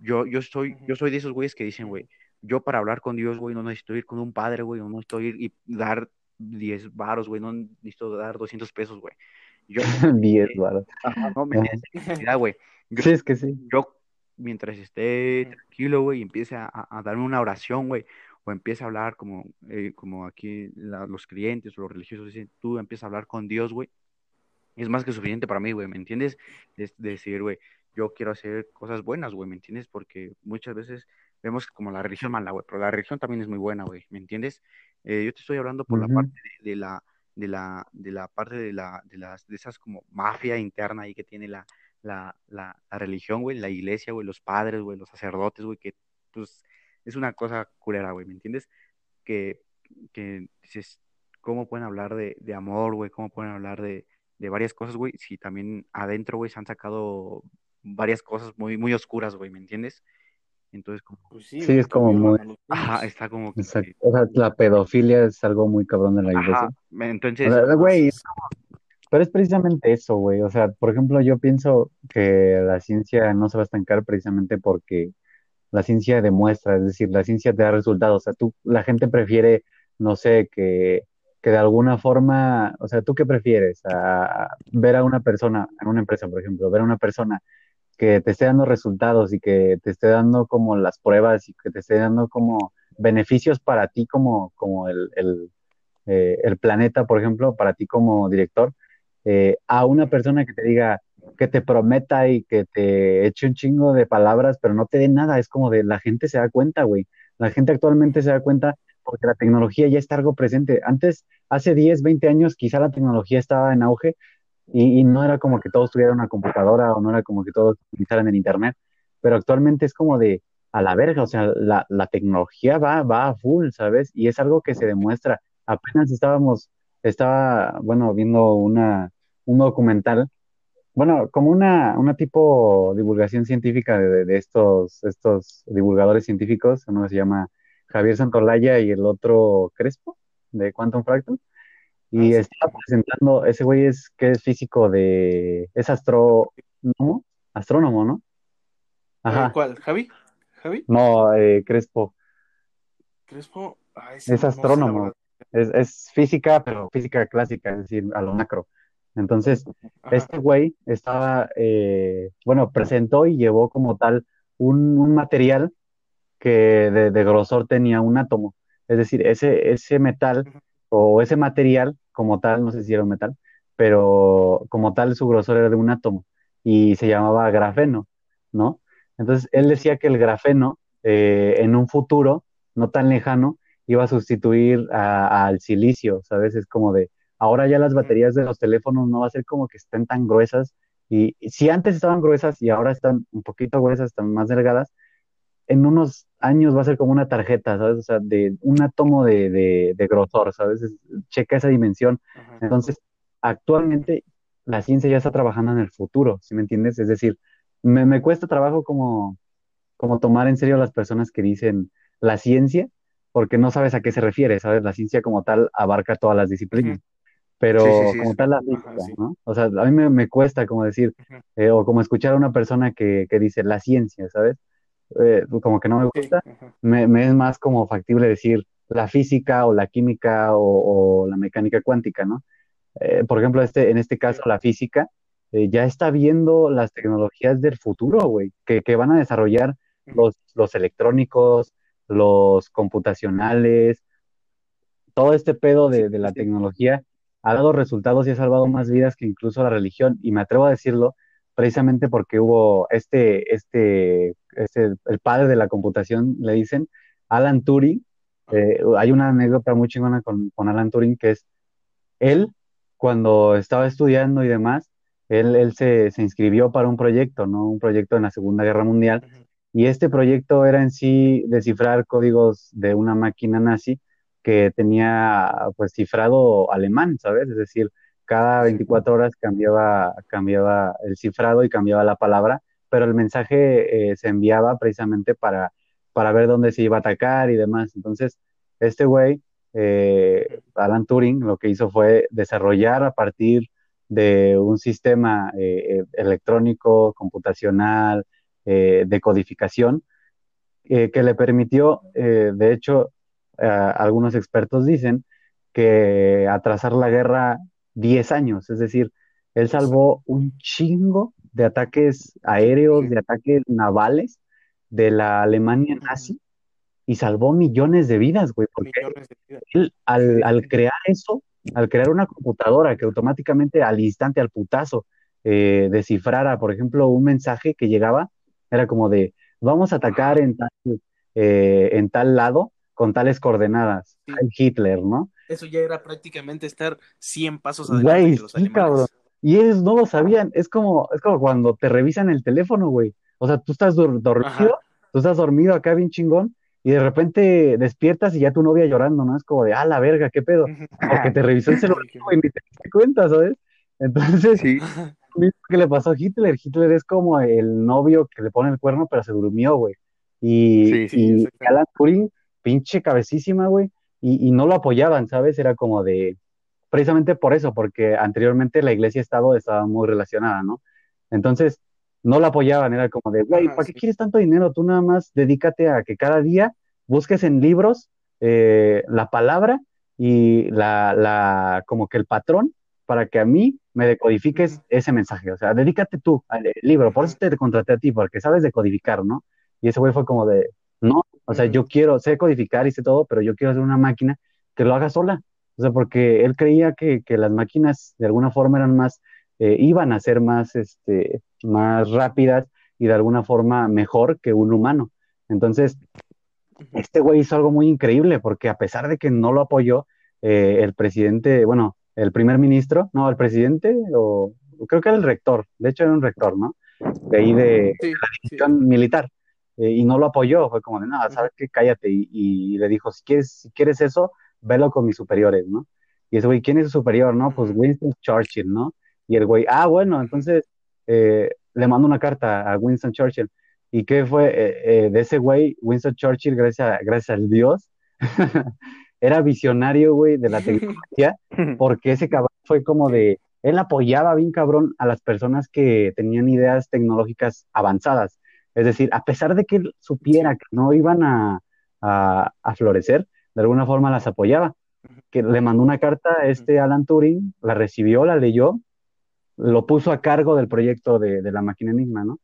Yo, yo soy, yo soy de esos güeyes que dicen, güey, yo para hablar con Dios, güey, no necesito ir con un padre, güey, no necesito ir y dar 10 varos, güey, no necesito dar 200 pesos, güey. Yo, [LAUGHS] 10 eh, varos. ajá, no, me necesidad, güey. Yo, Sí, es que sí. yo, mientras esté tranquilo, güey, y empiece a, a- a darme una oración, güey, o empiece a hablar como, eh, como aquí la- los creyentes o los religiosos dicen, tú empiezas a hablar con Dios, güey, es más que suficiente para mí, güey, ¿me entiendes? Es decir, güey, yo quiero hacer cosas buenas, güey, ¿me entiendes? Porque muchas veces vemos como la religión mala, güey, pero la religión también es muy buena, güey, ¿me entiendes? Eh, yo te estoy hablando por la parte de, de la, de la, de la parte de la, de las, de esas como mafia interna ahí que tiene la, la, la, la religión, güey, la iglesia, güey, los padres, güey, los sacerdotes, güey, que, pues, es una cosa culera, güey, ¿me entiendes? Que, que dices, ¿cómo pueden hablar de, de amor, güey? ¿Cómo pueden hablar de, de varias cosas, güey? Si también adentro, güey, se han sacado varias cosas muy, muy oscuras, güey, ¿me entiendes? Entonces, como, Pues sí, Sí, es como muy... ajá, está como que, Exacto. O sea, la pedofilia es algo muy cabrón de la iglesia. ajá, O entonces, sea, güey, Entonces, pero es precisamente eso, güey. O sea, por ejemplo, yo pienso que la ciencia no se va a estancar precisamente porque la ciencia demuestra, es decir, la ciencia te da resultados. O sea, tú, la gente prefiere, no sé, que, que de alguna forma, o sea, ¿tú qué prefieres? A ver a una persona, en una empresa, por ejemplo, ver a una persona que te esté dando resultados y que te esté dando como las pruebas y que te esté dando como beneficios para ti como, como el, el, eh, el planeta, por ejemplo, para ti como director, eh, a una persona que te diga, que te prometa y que te eche un chingo de palabras, pero no te dé nada, es como de la gente se da cuenta, güey. La gente actualmente se da cuenta porque la tecnología ya está algo presente. Antes, hace 10, 20 años, quizá la tecnología estaba en auge y, y no era como que todos tuvieran una computadora o no era como que todos utilizaran el internet, pero actualmente es como de a la verga, o sea, la, la tecnología va, va a full, ¿sabes? Y es algo que se demuestra. Apenas estábamos, estaba, bueno, viendo una, un documental, bueno, como una, una tipo divulgación científica de, de estos, estos divulgadores científicos, uno se llama Javier Santolaya y el otro Crespo, de Quantum Fractal. Y Ah, sí. estaba presentando, ese güey es que es físico de, es astrónomo, astrónomo, ¿no? Ajá, ¿Cuál? ¿Javi? ¿Javi? no, eh, Crespo, ¿Crespo? Ah, es no sé, la astrónomo, es, es física, pero física clásica, es decir, a lo macro. Entonces, Ajá. este güey estaba, eh, bueno, presentó y llevó como tal un, un material que de, de grosor tenía un átomo. Es decir, ese, ese metal o ese material como tal, no sé si era un metal, pero como tal su grosor era de un átomo y se llamaba grafeno, ¿no? Entonces él decía que el grafeno eh, en un futuro no tan lejano iba a sustituir al silicio, ¿sabes? Es como de, ahora ya las baterías de los teléfonos no va a ser como que estén tan gruesas y y si antes estaban gruesas y ahora están un poquito gruesas, están más delgadas, en unos años va a ser como una tarjeta, ¿sabes? O sea, de un átomo de, de, de grosor, ¿sabes? Es- checa esa dimensión. Ajá. Entonces, actualmente la ciencia ya está trabajando en el futuro, ¿sí me entiendes? Es decir, me, me cuesta trabajo como, como tomar en serio a las personas que dicen la ciencia, porque no sabes a qué se refiere, ¿sabes? La ciencia como tal abarca todas las disciplinas. Pero Sí, sí, sí, como tal la Ajá, física, sí. ¿no? O sea, a mí me, me cuesta como decir, eh, o como escuchar a una persona que, que dice la ciencia, ¿sabes? Eh, como que no me gusta, Ajá. me, me es más como factible decir la física o la química o, o la mecánica cuántica, ¿no? Eh, por ejemplo, este, en este caso, la física eh, ya está viendo las tecnologías del futuro, güey, que, que van a desarrollar los, los electrónicos, los computacionales, todo este pedo de, de la tecnología ha dado resultados y ha salvado más vidas que incluso la religión. Y me atrevo a decirlo precisamente porque hubo este, este, este el padre de la computación, le dicen, Alan Turing. Eh, hay una anécdota muy chingona con, con Alan Turing que es él, cuando estaba estudiando y demás, él, él se, se, inscribió para un proyecto, ¿no? Un proyecto en la Segunda Guerra Mundial. Y este proyecto era en sí descifrar códigos de una máquina nazi que tenía pues cifrado alemán, ¿sabes? Es decir, cada 24 horas cambiaba, cambiaba el cifrado y cambiaba la palabra, pero el mensaje eh, se enviaba precisamente para, para ver dónde se iba a atacar y demás. Entonces, este güey, eh, Alan Turing, lo que hizo fue desarrollar a partir de un sistema eh, electrónico, computacional, de codificación, que le permitió, de hecho, algunos expertos dicen que atrasar la guerra 10 años, es decir, él salvó un chingo de ataques aéreos, de ataques navales de la Alemania nazi y salvó millones de vidas, güey, porque él al, crear eso, al crear una computadora que automáticamente al instante, al putazo, eh, descifrara, por ejemplo, un mensaje que llegaba, era como de, vamos a atacar en tal, eh, en tal lado, con tales coordenadas. Hitler, ¿no? Eso ya era prácticamente estar 100 pasos adelante de los sí, Cabrón. Y ellos no lo sabían. Es como, es como cuando te revisan el teléfono, güey. O sea, tú estás dormido, tú estás dormido acá bien chingón, y de repente despiertas y ya tu novia llorando, ¿no? Es como de, ah, la verga, qué pedo. Porque te revisó el celular [LAUGHS] y ni te diste cuenta, ¿sabes? Entonces, sí. [LAUGHS] ¿qué le pasó a Hitler? Hitler es como el novio que le pone el cuerno, pero se durmió, güey. Y, sí, y Alan Turing pinche cabecísima, güey, y, no lo apoyaban, ¿sabes? Era como de, precisamente por eso, porque anteriormente la iglesia-estado estaba muy relacionada, ¿no? Entonces, no la apoyaban, era como de, güey, ¿para qué quieres tanto dinero? Tú nada más dedícate a que cada día busques en libros eh, la palabra y la, la, como que el patrón para que a mí me decodifiques ese mensaje. O sea, dedícate tú al libro, por eso te contraté a ti, porque sabes decodificar, ¿no? Y ese güey fue como de, no, o sea, yo quiero, sé codificar y sé todo, pero yo quiero hacer una máquina que lo haga sola. O sea, porque él creía que, las máquinas de alguna forma eran más, eh, iban a ser más, este, más rápidas y de alguna forma mejor que un humano. Entonces, este güey hizo algo muy increíble porque a pesar de que no lo apoyó, eh, el presidente, bueno, el primer ministro, no, el presidente, o creo que era el rector, de hecho era un rector, ¿no? De ahí de, la división militar. Eh, y no lo apoyó, fue como de, nada, ¿sabes qué? Cállate. Y, le dijo, si quieres, si quieres eso, velo con mis superiores, ¿no? Y ese güey, ¿quién es su superior, no? Pues Winston Churchill, ¿no? Y el güey, ah, bueno, entonces eh, le mando una carta a Winston Churchill. ¿Y qué fue eh, de ese güey? Winston Churchill, gracias, gracias al Dios, [LAUGHS] era visionario, güey, de la tecnología, [LAUGHS] porque ese cabrón fue como de, él apoyaba bien cabrón a las personas que tenían ideas tecnológicas avanzadas. Es decir, a pesar de que supiera que no iban a, florecer, de alguna forma las apoyaba. Que le mandó una carta a este Alan Turing, la recibió, la leyó, lo puso a cargo del proyecto de, la máquina Enigma, ¿no?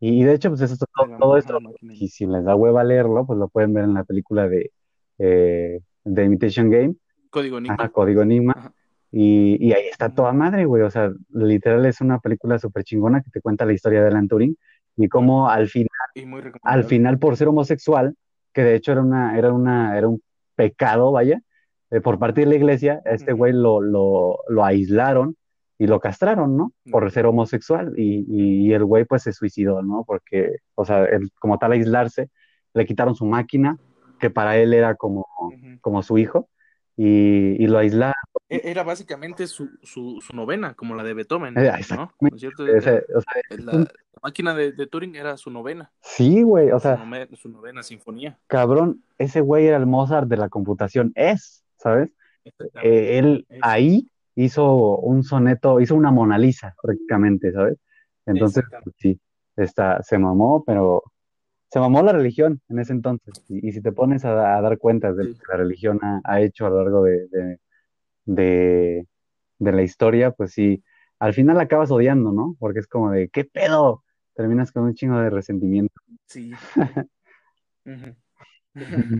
Y, de hecho, pues eso, todo, esto, y si les da hueva leerlo, pues lo pueden ver en la película de, eh, de Imitation Game. Código Enigma. Código Enigma. Y, y, ahí está toda madre, güey. O sea, literal es una película súper chingona que te cuenta la historia de Alan Turing y cómo al final, al final por ser homosexual, que de hecho era una, era una, era un pecado, vaya, eh, por parte de la iglesia, este güey lo, lo, lo, aislaron y lo castraron, ¿no? Por ser homosexual. Y, y, el güey pues se suicidó, ¿no? Porque, o sea, como tal aislarse, le quitaron su máquina, que para él era como, como su hijo, y, y, lo aislaron. E, era básicamente su, su, su novena, como la de Beethoven, eh, ¿no? ¿No es cierto? o sea, la, máquina de, Turing era su novena. Sí, güey, o sea. Su, novena sinfonía. Cabrón, ese güey era el Mozart de la computación. Es, ¿sabes? Eh, él ahí hizo un soneto, hizo una Mona Lisa, prácticamente, ¿sabes? Entonces, sí, está, se mamó, pero se mamó la religión en ese entonces. Y, si te pones a, dar cuenta de lo que la religión ha, hecho a lo largo de, de, de, la historia, pues sí, al final acabas odiando, ¿no? Porque es como de, ¿qué pedo? terminas con un chingo de resentimiento. Sí. [LAUGHS]